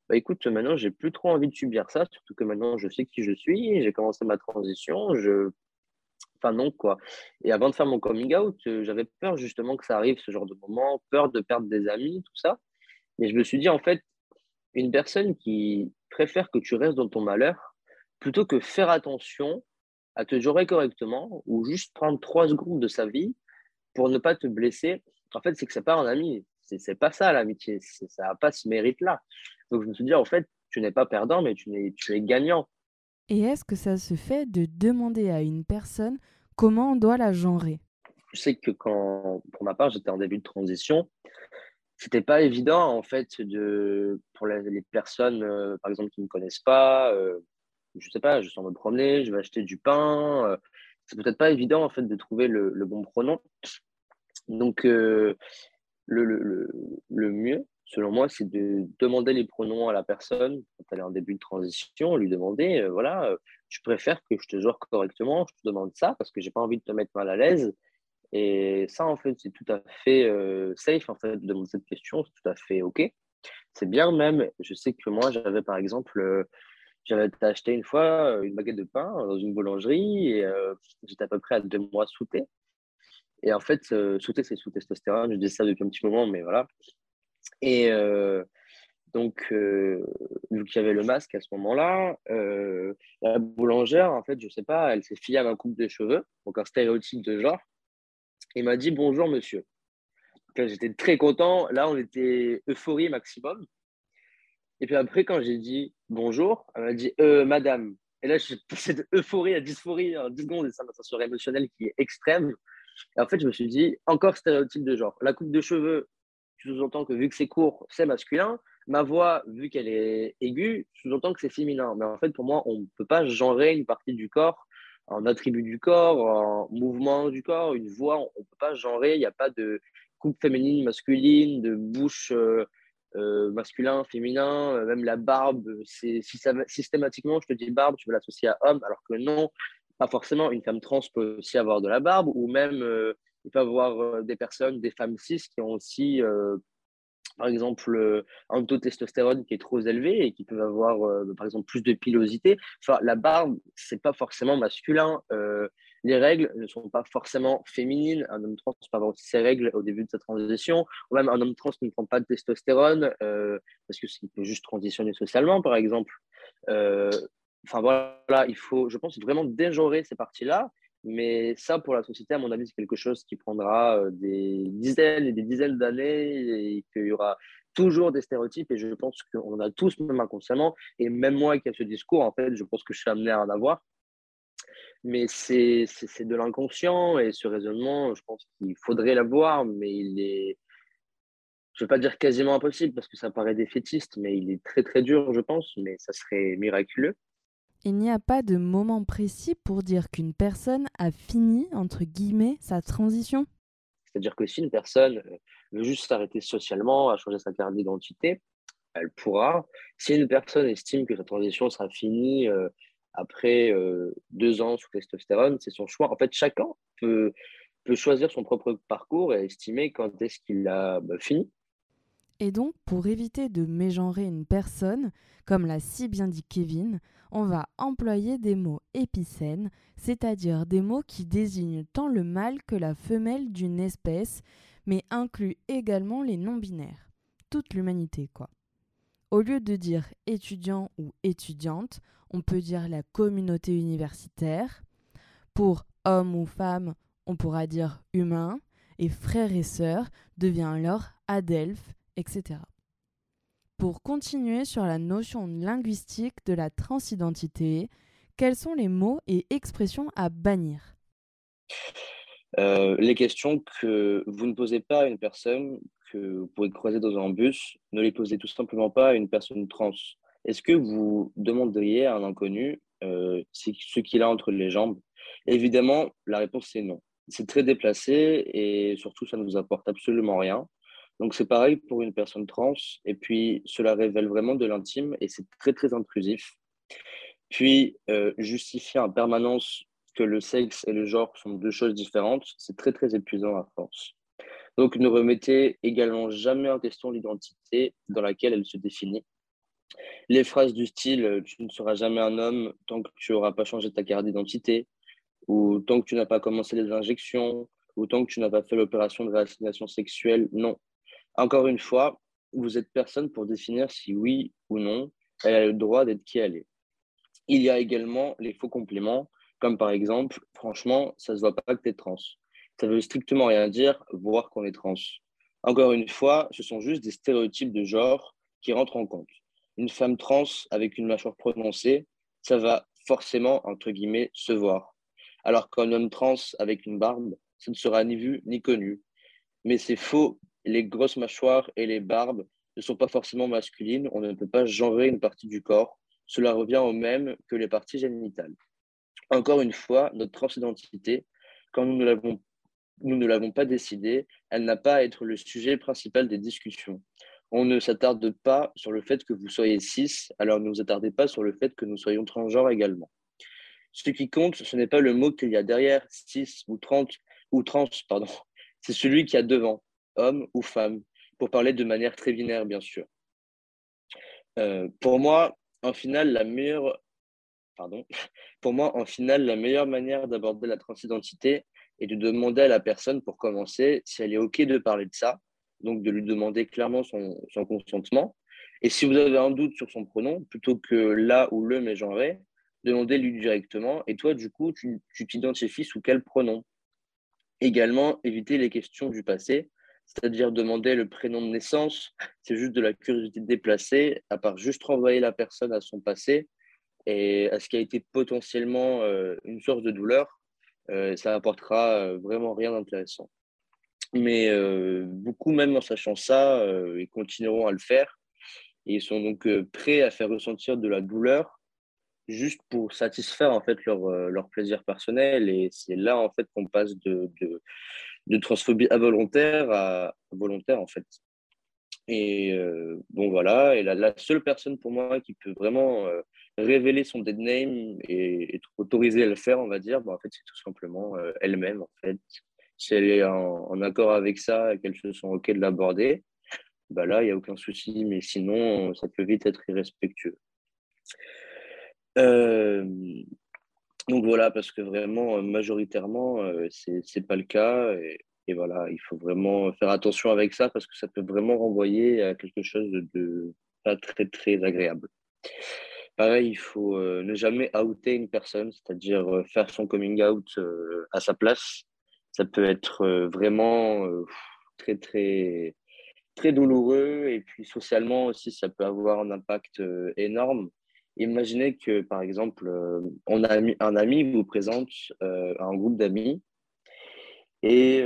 bah écoute, maintenant, j'ai plus trop envie de subir ça, surtout que maintenant, je sais qui je suis. J'ai commencé ma transition. Je enfin non quoi. Et avant de faire mon coming out, j'avais peur justement que ça arrive ce genre de moment, peur de perdre des amis, tout ça. Mais je me suis dit en fait, une personne qui préfère que tu restes dans ton malheur, plutôt que faire attention à te gérer correctement ou juste prendre trois secondes de sa vie pour ne pas te blesser, en fait, c'est que c'est pas un ami. C'est pas ça l'amitié. Ça n'a pas ce mérite-là. Donc je me suis dit, en fait, tu n'es pas perdant, mais tu es, tu es gagnant. Et est-ce que ça se fait de demander à une personne comment on doit la genrer? Je sais que quand, pour ma part, j'étais en début de transition, c'était pas évident en fait de pour les, personnes, euh, par exemple, qui ne me connaissent pas. Euh, je sais pas, je sors me promener, je vais acheter du pain. Euh, c'est peut-être pas évident en fait de trouver le, le bon pronom. Donc euh, le, le, le, mieux, selon moi, c'est de demander les pronoms à la personne quand elle est en début de transition, lui demander, euh, voilà, je préfère que je te genre correctement, je te demande ça parce que j'ai pas envie de te mettre mal à l'aise. Et ça, en fait, c'est tout à fait safe, en fait, de demander cette question, c'est tout à fait OK. C'est bien même, je sais que moi, j'avais par exemple j'avais acheté une fois euh, une baguette de pain dans une boulangerie et euh, j'étais à peu près à deux mois souté. Et en fait, euh, souté, c'est sous testostérone. Je dis depuis un petit moment, mais voilà. Et donc, vu qu'il y avait le masque à ce moment-là, la boulangère, en fait, je sais pas, elle s'est fiée à ma coupe de cheveux, donc un stéréotype de genre, et m'a dit bonjour monsieur. J'étais très content. Là, on était euphorie maximum. Et puis après, quand j'ai dit bonjour, elle m'a dit euh, madame. Et là, j'ai passé de euphorie à dysphorie en 10 secondes, et ça, ma sensation émotionnelle qui est extrême. Et en fait, je me suis dit, encore stéréotype de genre. La coupe de cheveux, tu sous-entends que vu que c'est court, c'est masculin. Ma voix, vu qu'elle est aiguë, sous-entends que c'est féminin. Mais en fait, pour moi, on ne peut pas genrer une partie du corps en attribut du corps, en mouvement du corps, une voix, on ne peut pas genrer. Il n'y a pas de coupe féminine, masculine, de bouche. Euh, euh, féminin, euh, même la barbe, c'est systématiquement je te dis barbe, tu veux l'associer à homme, alors que non, pas forcément. Une femme trans peut aussi avoir de la barbe, ou même euh, il peut y avoir des personnes, des femmes cis qui ont aussi, par exemple, un taux de testostérone qui est trop élevé et qui peuvent avoir, par exemple, plus de pilosité. Enfin, la barbe, c'est pas forcément masculin les règles ne sont pas forcément féminines. Un homme trans peut avoir aussi ses règles au début de sa transition, ou même un homme trans ne prend pas de testostérone euh, parce qu'il peut juste transitionner socialement, par exemple. Euh, enfin voilà, il faut, je pense, vraiment dégenrer ces parties-là. Mais ça, pour la société, à mon avis, c'est quelque chose qui prendra euh, des dizaines et des dizaines d'années et qu'il y aura toujours des stéréotypes. Et je pense qu'on a tous, même inconsciemment, et même moi qui ai ce discours, en fait, je pense que je suis amené à en avoir mais c'est de l'inconscient et ce raisonnement, je pense qu'il faudrait l'avoir, mais il est, je ne vais pas dire quasiment impossible parce que ça paraît défaitiste, mais il est très très dur, je pense, mais ça serait miraculeux. Il n'y a pas de moment précis pour dire qu'une personne a fini, entre guillemets, sa transition C'est-à-dire que si une personne veut juste s'arrêter socialement, à changer sa carte d'identité, elle pourra. Si une personne estime que sa transition sera finie euh, après euh, deux ans sous testostérone, c'est son choix. En fait, chacun peut, peut choisir son propre parcours et estimer quand est-ce qu'il a bah, fini. Et donc, pour éviter de mégenrer une personne, comme l'a si bien dit Kevin, on va employer des mots épicènes, c'est-à-dire des mots qui désignent tant le mâle que la femelle d'une espèce, mais inclut également les non-binaires, toute l'humanité quoi. Au lieu de dire étudiant ou étudiante, on peut dire la communauté universitaire. Pour homme ou femme, on pourra dire humain. Et frères et sœurs devient alors adelphes, etc. Pour continuer sur la notion linguistique de la transidentité, quels sont les mots et expressions à bannir? Euh, Les questions que vous ne posez pas à une personne que vous pourrez croiser dans un bus, ne les posez tout simplement pas à une personne trans. Est-ce que vous demanderiez à un inconnu euh, ce qu'il a entre les jambes? Évidemment, la réponse est non. C'est très déplacé et surtout, ça ne vous apporte absolument rien. Donc, c'est pareil pour une personne trans. Et puis, cela révèle vraiment de l'intime et c'est très, très intrusif. Puis, euh, justifier en permanence que le sexe et le genre sont deux choses différentes, c'est très, très épuisant à force. Donc, ne remettez également jamais en question l'identité dans laquelle elle se définit. Les phrases du style Tu ne seras jamais un homme tant que tu n'auras pas changé ta carte d'identité, ou tant que tu n'as pas commencé les injections, ou tant que tu n'as pas fait l'opération de réassignation sexuelle, non. Encore une fois, vous êtes personne pour définir si oui ou non elle a le droit d'être qui elle est. Il y a également les faux compléments, comme par exemple, franchement, ça se voit pas que tu es trans. Ça veut strictement rien dire, voir qu'on est trans. Encore une fois, ce sont juste des stéréotypes de genre qui rentrent en compte. Une femme trans avec une mâchoire prononcée, ça va forcément, entre guillemets, se voir. Alors qu'un homme trans avec une barbe, ça ne sera ni vu ni connu. Mais c'est faux, les grosses mâchoires et les barbes ne sont pas forcément masculines, on ne peut pas genrer une partie du corps. Cela revient au même que les parties génitales. Encore une fois, notre transidentité, quand nous ne l'avons pas décidé, elle n'a pas à être le sujet principal des discussions. On ne s'attarde pas sur le fait que vous soyez cis, alors ne vous attardez pas sur le fait que nous soyons transgenres également. Ce qui compte, ce n'est pas le mot qu'il y a derrière, cis ou trans, ou trans, pardon. C'est celui qui a devant, homme ou femme, pour parler de manière très binaire, bien sûr. Euh, pour moi, en final, la meilleure, pardon, pour moi, en final, la meilleure manière d'aborder la transidentité, et de demander à la personne, pour commencer, si elle est OK de parler de ça, donc de lui demander clairement son, consentement. Et si vous avez un doute sur son pronom, plutôt que là ou le mégenré, demandez-lui directement. Et toi, du coup, tu t'identifies sous quel pronom? Également, éviter les questions du passé, c'est-à-dire demander le prénom de naissance. C'est juste de la curiosité déplacée, à part juste renvoyer la personne à son passé et à ce qui a été potentiellement euh, une source de douleur euh, ça apportera euh, vraiment rien d'intéressant. Mais beaucoup, même en sachant ça, ils continueront à le faire. Ils sont donc prêts à faire ressentir de la douleur juste pour satisfaire en fait leur, leur plaisir personnel. Et c'est là en fait qu'on passe de, de, transphobie involontaire à volontaire en fait. Et bon voilà, et la, seule personne pour moi qui peut vraiment révéler son dead name et être autorisée à le faire, on va dire, bah, en fait, c'est tout simplement euh, elle-même. En fait. Si elle est en, accord avec ça et qu'elle se sent OK de l'aborder, bah là, il n'y a aucun souci. Mais sinon, ça peut vite être irrespectueux. Euh, donc voilà, parce que vraiment, majoritairement, euh, ce n'est pas le cas. Et, et, voilà, il faut vraiment faire attention avec ça parce que ça peut vraiment renvoyer à quelque chose de pas très, très agréable. Pareil, il faut euh, ne jamais outer une personne, c'est-à-dire euh, faire son coming out euh, à sa place. Ça peut être vraiment très, très, très douloureux et puis socialement aussi, ça peut avoir un impact énorme. Imaginez que, par exemple, on a un ami vous présente un groupe d'amis et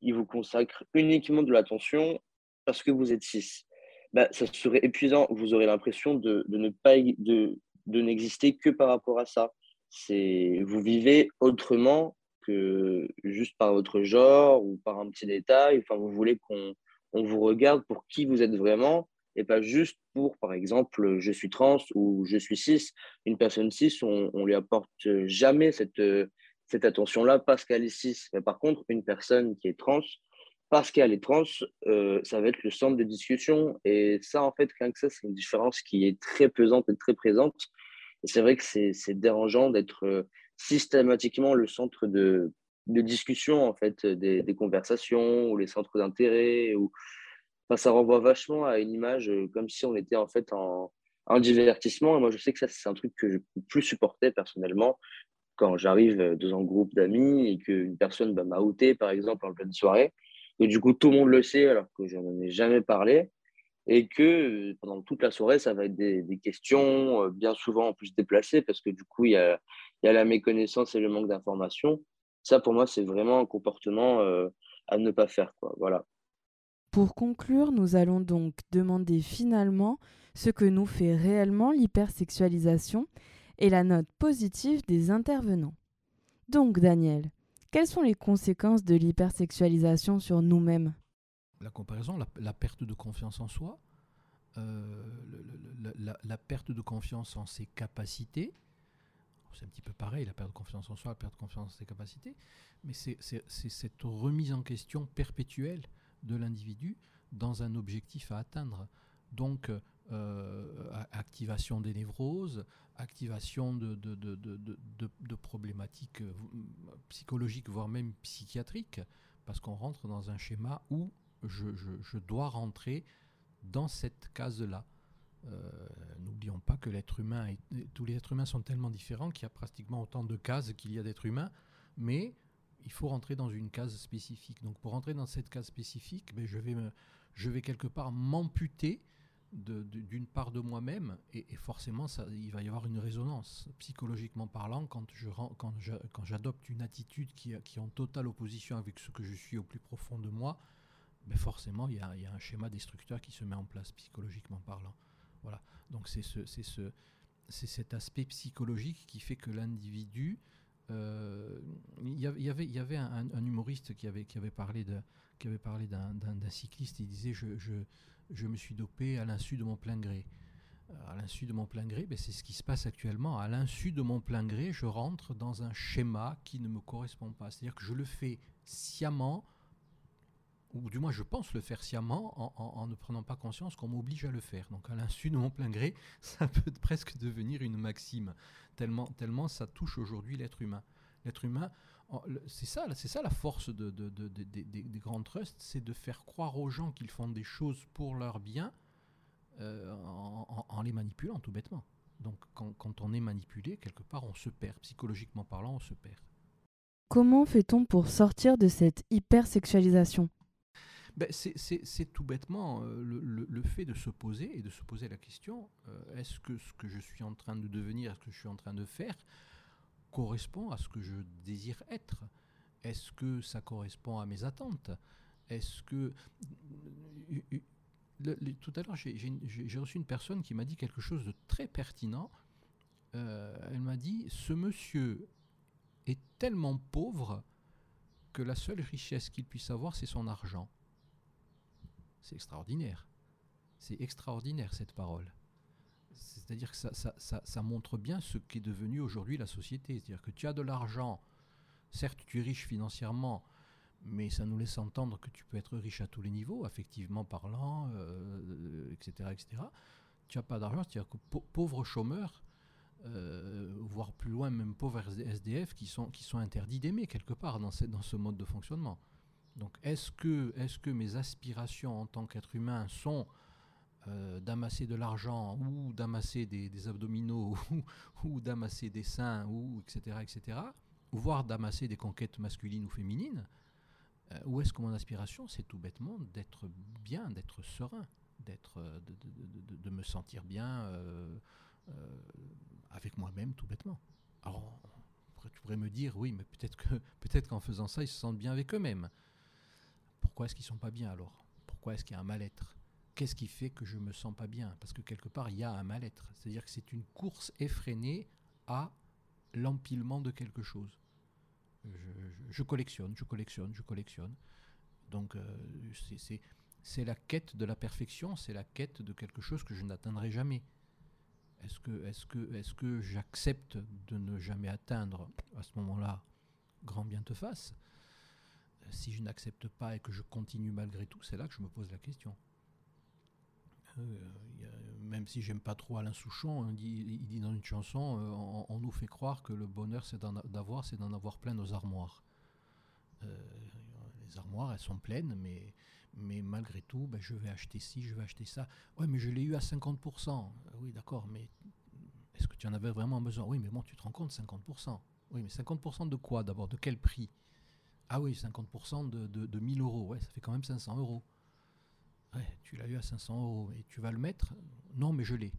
il vous consacre uniquement de l'attention parce que vous êtes six bah, ça serait épuisant. Vous aurez l'impression de, ne pas de, de n'exister que par rapport à ça. C'est vous vivez autrement que juste par votre genre ou par un petit détail. Enfin, vous voulez qu'on on vous regarde pour qui vous êtes vraiment et pas juste pour, par exemple, je suis trans ou je suis cis. Une personne cis, on, on lui apporte jamais cette, cette attention-là parce qu'elle est cis. Mais par contre, une personne qui est trans, parce qu'elle est trans, euh, ça va être le centre de discussion. Et ça, en fait, rien que ça, c'est une différence qui est très pesante et très présente. Et c'est vrai que c'est dérangeant d'être euh, systématiquement le centre de, de discussion, en fait, des, des conversations ou les centres d'intérêt. Ou... Ça renvoie vachement à une image comme si on était en fait en, en divertissement. Et moi, je sais que ça, c'est un truc que je peux plus supporter personnellement quand j'arrive dans un groupe d'amis et qu'une personne bah, m'a outé, par exemple, en pleine soirée. Et du coup, tout le monde le sait alors que je n'en ai jamais parlé. Et que pendant toute la soirée, ça va être des, questions, bien souvent en plus déplacées, parce que du coup, il y a, la méconnaissance et le manque d'information. Ça, pour moi, c'est vraiment un comportement à ne pas faire. Voilà. Pour conclure, nous allons donc demander finalement ce que nous fait réellement l'hypersexualisation et la note positive des intervenants. Donc, Daniel, quelles sont les conséquences de l'hypersexualisation sur nous-mêmes? La comparaison, la, perte de confiance en soi, euh, la, perte de confiance en ses capacités, c'est un petit peu pareil, la perte de confiance en soi, la perte de confiance en ses capacités, mais c'est cette remise en question perpétuelle de l'individu dans un objectif à atteindre. Donc, euh, activation des névroses, activation de, de, de, de, problématiques euh, psychologiques, voire même psychiatriques, parce qu'on rentre dans un schéma où je, je, dois rentrer dans cette case-là. Euh, n'oublions pas que l'être humain, tous les êtres humains sont tellement différents qu'il y a pratiquement autant de cases qu'il y a d'êtres humains, mais il faut rentrer dans une case spécifique. Donc pour rentrer dans cette case spécifique, ben, je, vais je vais quelque part m'amputer d'une part de moi-même, et, forcément, ça, il va y avoir une résonance. Psychologiquement parlant, quand j'adopte quand quand une attitude qui, qui, est en totale opposition avec ce que je suis au plus profond de moi, ben forcément, il y, a, il y, a, un schéma destructeur qui se met en place, psychologiquement parlant. Voilà. Donc c'est ce, ce, cet aspect psychologique qui fait que l'individu... Euh, il y avait, un, humoriste qui avait, parlé d'un cycliste, il disait je me suis dopé à l'insu de mon plein gré. Euh, à l'insu de mon plein gré, ben c'est ce qui se passe actuellement. À l'insu de mon plein gré, je rentre dans un schéma qui ne me correspond pas. C'est-à-dire que je le fais sciemment, ou du moins je pense le faire sciemment, en, ne prenant pas conscience qu'on m'oblige à le faire. Donc à l'insu de mon plein gré, ça peut presque devenir une maxime, tellement, tellement ça touche aujourd'hui l'être humain. L'être humain, c'est ça, c'est ça la force de, des grands trusts, c'est de faire croire aux gens qu'ils font des choses pour leur bien euh, en, les manipulant tout bêtement. Donc quand, on est manipulé, quelque part, on se perd. Psychologiquement parlant, on se perd. Comment fait-on pour sortir de cette hypersexualisation? Ben, c'est tout bêtement euh, le, fait de se poser et de se poser la question euh, est-ce que ce que je suis en train de devenir, ce que je suis en train de faire, correspond à ce que je désire être? Est-ce que ça correspond à mes attentes? Est-ce que... tout à l'heure, j'ai reçu une personne qui m'a dit quelque chose de très pertinent. Euh, elle m'a dit, ce monsieur est tellement pauvre que la seule richesse qu'il puisse avoir, c'est son argent. C'est extraordinaire. C'est extraordinaire cette parole. C'est-à-dire que ça, montre bien ce qu'est devenu aujourd'hui la société. C'est-à-dire que tu as de l'argent, certes tu es riche financièrement, mais ça nous laisse entendre que tu peux être riche à tous les niveaux, effectivement parlant, etc., euh, etc. Tu n'as pas d'argent, c'est-à-dire que pauvres chômeurs, euh, voire plus loin même pauvres SDF, qui sont, interdits d'aimer quelque part dans ce mode de fonctionnement. Donc est-ce que, mes aspirations en tant qu'être humain sont euh, d'amasser de l'argent ou d'amasser des, abdominaux ou, d'amasser des seins ou etc etc voire d'amasser des conquêtes masculines ou féminines euh, ou est-ce que mon aspiration c'est tout bêtement d'être bien d'être serein d'être euh, de, me sentir bien avec moi-même tout bêtement. Alors tu pourrais me dire oui mais peut-être peut-être qu'en faisant ça ils se sentent bien avec eux-mêmes pourquoi est-ce qu'ils sont pas bien alors? Pourquoi est-ce qu'il y a un mal-être? Qu'est-ce qui fait que je me sens pas bien? Parce que quelque part, il y a un mal-être. C'est-à-dire que c'est une course effrénée à l'empilement de quelque chose. Je, collectionne, je collectionne, je collectionne. Donc euh, c'est la quête de la perfection, c'est la quête de quelque chose que je n'atteindrai jamais. Est-ce que, est que, est que j'accepte de ne jamais atteindre à ce moment-là Grand bien te fasse? Si je n'accepte pas et que je continue malgré tout, c'est là que je me pose la question. Euh, même si j'aime pas trop Alain Souchon, il dit, dans une chanson, euh, on, nous fait croire que le bonheur c'est d'avoir, c'est d'en avoir plein nos armoires. les armoires, elles sont pleines, mais, mais malgré tout, ben, je vais acheter ci, je vais acheter ça. Ouais, mais je l'ai eu à 50%. Oui, d'accord, mais est-ce que tu en avais vraiment besoin? Oui, mais bon, tu te rends compte, 50%. Oui, mais 50% de quoi d'abord? De quel prix? Ah oui, 50% de, de, de 1000 euros. Ouais, ça fait quand même 500 euros. Tu l'as eu à 500 euros et tu vas le mettre? Non, mais je l'ai.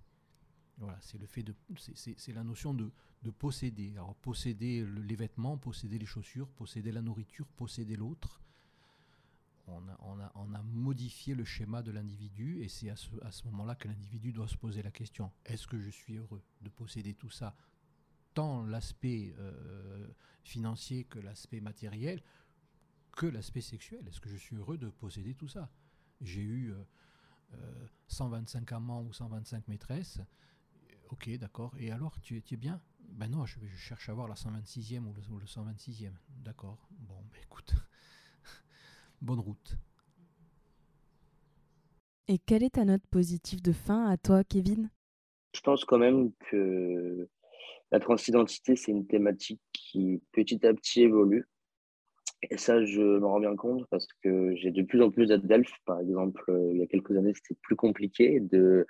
Voilà, c'est le fait de, c'est la notion de, de, posséder. Alors posséder les vêtements, posséder les chaussures, posséder la nourriture, posséder l'autre. On a, modifié le schéma de l'individu et c'est à ce, à ce moment-là que l'individu doit se poser la question est-ce que je suis heureux de posséder tout ça, tant l'aspect euh, financier que l'aspect matériel, que l'aspect sexuel Est-ce que je suis heureux de posséder tout ça? J'ai eu euh, 125 euh, amants ou 125 maîtresses Ok, d'accord. Et alors, tu, es bien? Ben non, je, cherche à voir la 126e ou le, 126e. D'accord. Bon, ben écoute, bonne route. Et quelle est ta note positive de fin à toi, Kevin? Je pense quand même que la transidentité, c'est une thématique qui petit à petit évolue. Et ça, je m'en rends bien compte parce que j'ai de plus en plus d'adeptes. Par exemple, euh, il y a quelques années, c'était plus compliqué de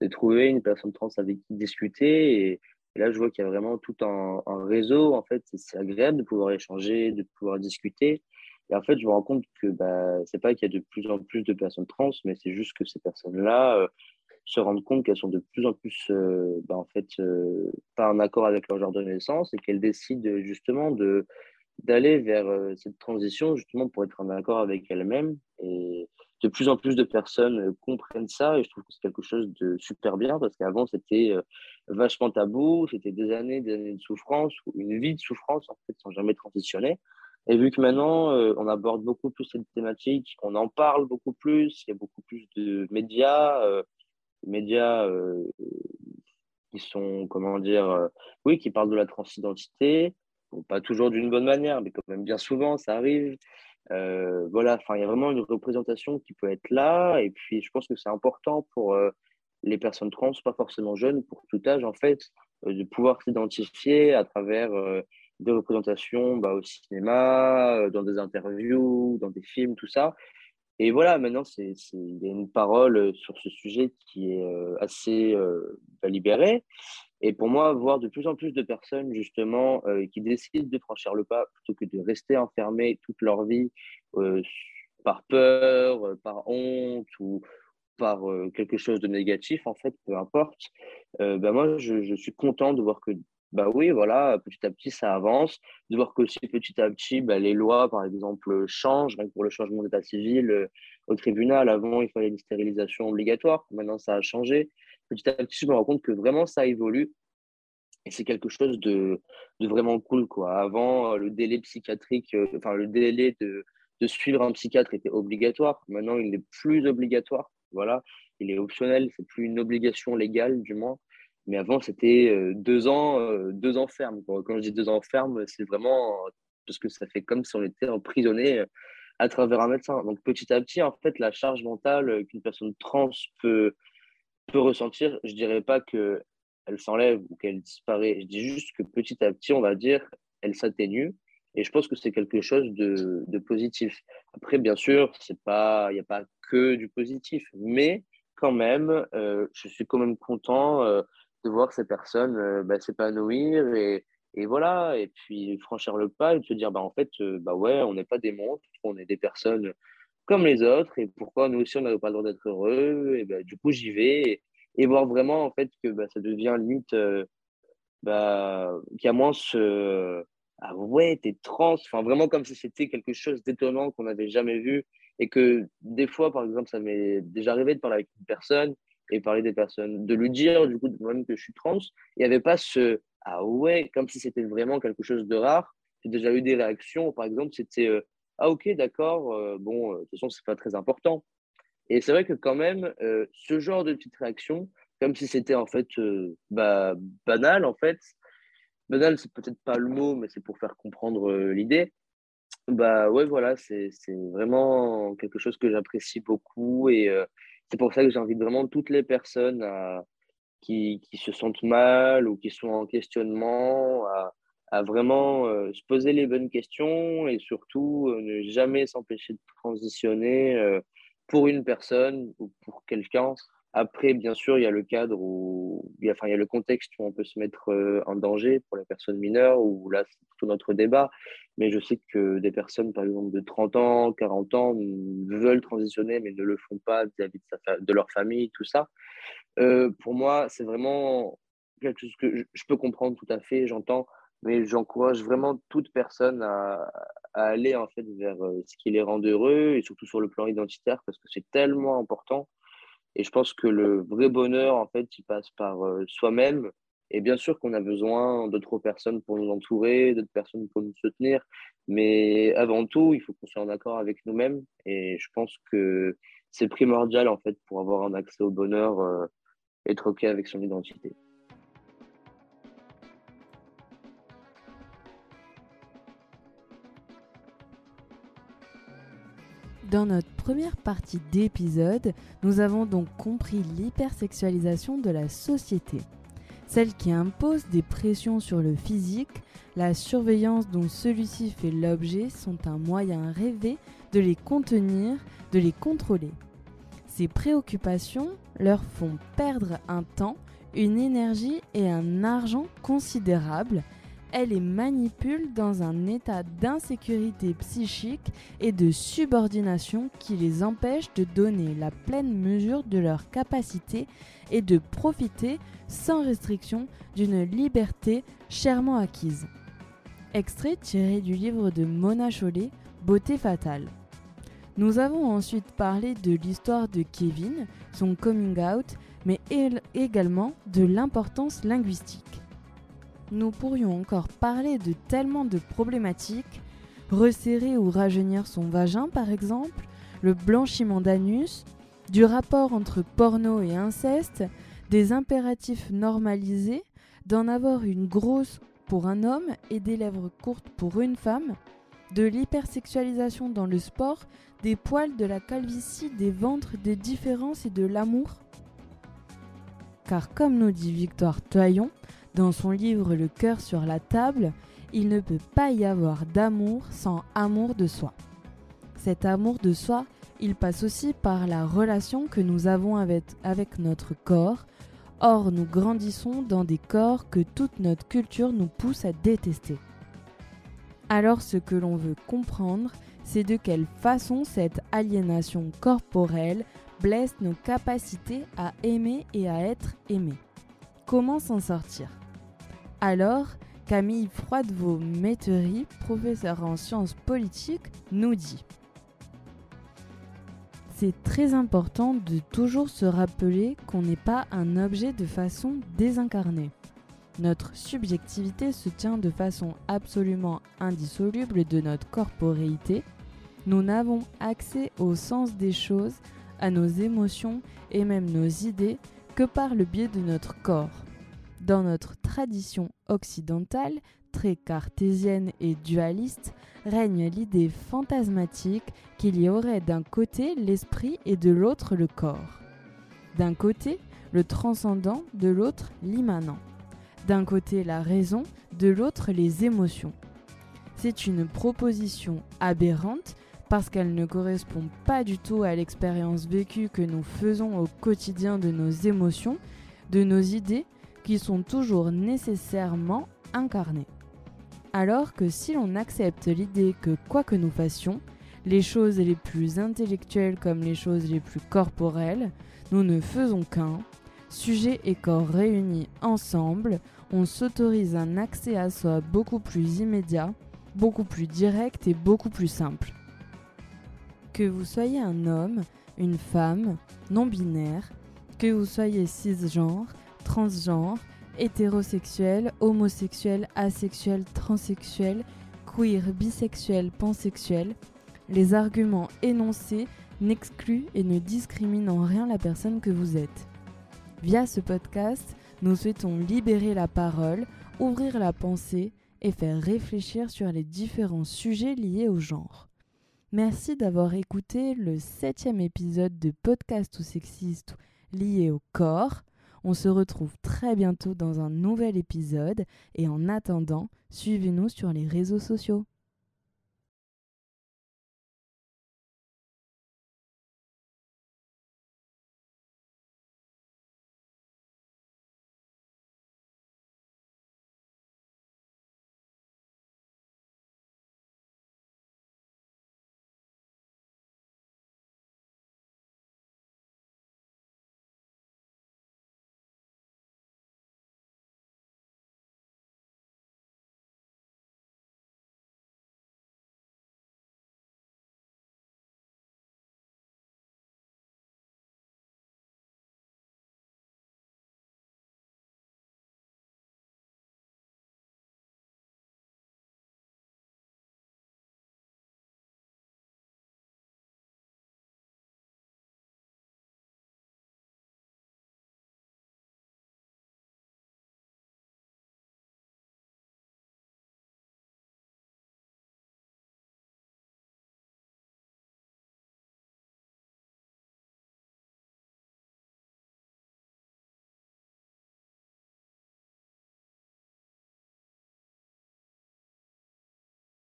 de trouver une personne trans avec qui discuter. Et, là, je vois qu'il y a vraiment tout un, réseau. En fait, c'est agréable de pouvoir échanger, de pouvoir discuter. Et en fait, je me rends compte que bah, c'est pas qu'il y a de plus en plus de personnes trans, mais c'est juste que ces personnes-là euh, se rendent compte qu'elles sont de plus en plus, euh, bah, en fait, pas en accord avec leur genre de naissance et qu'elles décident justement de d'aller vers cette transition justement pour être en accord avec elles-mêmes. Et, de plus en plus de personnes euh, comprennent ça et je trouve que c'est quelque chose de super bien parce qu'avant c'était euh, vachement tabou, c'était des années, des années de souffrance ou une vie de souffrance en fait sans jamais transitionner. Et vu que maintenant euh, on aborde beaucoup plus cette thématique, on en parle beaucoup plus, il y a beaucoup plus de médias, médias qui sont comment dire, oui, qui parlent de la transidentité, pas toujours d'une bonne manière, mais quand même bien souvent ça arrive. Euh, voilà, enfin, il y a vraiment une représentation qui peut être là. Et puis, je pense que c'est important pour euh, les personnes trans, pas forcément jeunes, pour tout âge, en fait, euh, de pouvoir s'identifier à travers des représentations bah, au cinéma, dans des interviews, dans des films, tout ça. Et voilà, maintenant, il y a une parole sur ce sujet qui est assez bah, libérée. Et pour moi, voir de plus en plus de personnes, justement, euh, qui décident de franchir le pas plutôt que de rester enfermées toute leur vie euh, par peur, euh, par honte ou par quelque chose de négatif, en fait, peu importe, ben moi, je, je, suis content de voir que, bah oui, voilà, petit à petit, ça avance, de voir qu'aussi petit à petit, bah, les lois, par exemple, changent, même pour le changement d'état civil au tribunal. Avant, il fallait une stérilisation obligatoire, maintenant, ça a changé petit à petit, je me rends compte que vraiment ça évolue. Et c'est quelque chose de, de, vraiment cool. Quoi. Avant, le délai psychiatrique, euh, enfin, le délai de, de, suivre un psychiatre était obligatoire. Maintenant, il n'est plus obligatoire. Voilà, il est optionnel. C'est plus une obligation légale, du moins. Mais avant, c'était euh, deux ans, euh, deux ans ferme. Quand je dis deux ans ferme, c'est vraiment parce que ça fait comme si on était emprisonné à travers un médecin. Donc, petit à petit, en fait, la charge mentale qu'une personne trans peut, peut ressentir, je dirais pas que elle s'enlève ou qu'elle disparaît. Je dis juste que petit à petit, on va dire, elle s'atténue. Et je pense que c'est quelque chose de, de, positif. Après, bien sûr, c'est pas, il n'y a pas que du positif, mais quand même, euh, je suis quand même content euh, de voir ces personnes euh, bah, s'épanouir et, et, voilà, et puis franchir le pas et se dire, bah, en fait, bah ouais, on n'est pas des monstres, on est des personnes comme les autres et pourquoi nous aussi on n'avait pas le droit d'être heureux et ben, du coup j'y vais et, voir vraiment en fait que bah, ça devient limite euh, bah, qu'il y a moins ce ah ouais t'es trans enfin vraiment comme si c'était quelque chose d'étonnant qu'on n'avait jamais vu et que des fois par exemple ça m'est déjà arrivé de parler avec une personne et parler des personnes de lui dire du coup moi-même que je suis trans il n'y avait pas ce ah ouais comme si c'était vraiment quelque chose de rare j'ai déjà eu des réactions par exemple c'était euh, ah ok, d'accord, euh, bon, euh, de toute façon, c'est pas très important. Et c'est vrai que quand même, euh, ce genre de petite réaction, comme si c'était en fait bah, banal, en fait, banal, c'est peut-être pas le mot, mais c'est pour faire comprendre l'idée. Bah ouais, voilà, c'est vraiment quelque chose que j'apprécie beaucoup et c'est pour ça que j'invite vraiment toutes les personnes qui, qui, se sentent mal ou qui sont en questionnement à, à vraiment euh, se poser les bonnes questions et surtout euh, ne jamais s'empêcher de transitionner euh, pour une personne ou pour quelqu'un. Après, bien sûr, il y a le cadre où, il y a, enfin, il y a le contexte où on peut se mettre en danger pour les personnes mineures, où là, c'est tout notre débat. Mais je sais que des personnes, par exemple, de 30 ans, 40 ans, veulent transitionner, mais ne le font pas vis-à-vis de, leur famille, tout ça. pour moi, c'est vraiment quelque chose que je peux comprendre tout à fait, j'entends mais j'encourage vraiment toute personne à, aller en fait vers euh, ce qui les rend heureux et surtout sur le plan identitaire parce que c'est tellement important. Et je pense que le vrai bonheur, en fait, il passe par euh, soi-même. Et bien sûr qu'on a besoin d'autres personnes pour nous entourer, d'autres personnes pour nous soutenir. Mais avant tout, il faut qu'on soit en accord avec nous-mêmes. Et je pense que c'est primordial, en fait, pour avoir un accès au bonheur, euh, être OK avec son identité. Dans notre première partie d'épisode, nous avons donc compris l'hypersexualisation de la société, celle qui impose des pressions sur le physique, la surveillance dont celui-ci fait l'objet sont un moyen rêvé de les contenir, de les contrôler. Ces préoccupations leur font perdre un temps, une énergie et un argent considérables elle les manipule dans un état d'insécurité psychique et de subordination qui les empêche de donner la pleine mesure de leur capacité et de profiter sans restriction d'une liberté chèrement acquise. Extrait tiré du livre de Mona Chollet, Beauté fatale. Nous avons ensuite parlé de l'histoire de Kevin, son coming out, mais également de l'importance linguistique nous pourrions encore parler de tellement de problématiques, resserrer ou rajeunir son vagin par exemple, le blanchiment d'anus, du rapport entre porno et inceste, des impératifs normalisés, d'en avoir une grosse pour un homme et des lèvres courtes pour une femme, de l'hypersexualisation dans le sport, des poils, de la calvitie, des ventres, des différences et de l'amour. Car comme nous dit Victoire Toyon, dans son livre Le cœur sur la table, il ne peut pas y avoir d'amour sans amour de soi. Cet amour de soi, il passe aussi par la relation que nous avons avec, avec notre corps. Or, nous grandissons dans des corps que toute notre culture nous pousse à détester. Alors ce que l'on veut comprendre, c'est de quelle façon cette aliénation corporelle blesse nos capacités à aimer et à être aimés. Comment s'en sortir alors, Camille Froidevaux-Méttery, professeur en sciences politiques, nous dit C'est très important de toujours se rappeler qu'on n'est pas un objet de façon désincarnée. Notre subjectivité se tient de façon absolument indissoluble de notre corporéité. Nous n'avons accès au sens des choses, à nos émotions et même nos idées que par le biais de notre corps. Dans notre tradition occidentale, très cartésienne et dualiste, règne l'idée fantasmatique qu'il y aurait d'un côté l'esprit et de l'autre le corps. D'un côté, le transcendant, de l'autre l'immanent. D'un côté la raison, de l'autre les émotions. C'est une proposition aberrante parce qu'elle ne correspond pas du tout à l'expérience vécue que nous faisons au quotidien de nos émotions, de nos idées qui sont toujours nécessairement incarnés. Alors que si l'on accepte l'idée que quoi que nous fassions, les choses les plus intellectuelles comme les choses les plus corporelles, nous ne faisons qu'un, sujet et corps réunis ensemble, on s'autorise un accès à soi beaucoup plus immédiat, beaucoup plus direct et beaucoup plus simple. Que vous soyez un homme, une femme, non-binaire, que vous soyez cisgenre, transgenre, hétérosexuel, homosexuel, asexuel, transsexuel, queer, bisexuel, pansexuel, les arguments énoncés n'excluent et ne discriminent en rien la personne que vous êtes. Via ce podcast, nous souhaitons libérer la parole, ouvrir la pensée et faire réfléchir sur les différents sujets liés au genre. Merci d'avoir écouté le septième épisode de Podcast ou sexiste lié au corps. On se retrouve très bientôt dans un nouvel épisode et en attendant, suivez-nous sur les réseaux sociaux.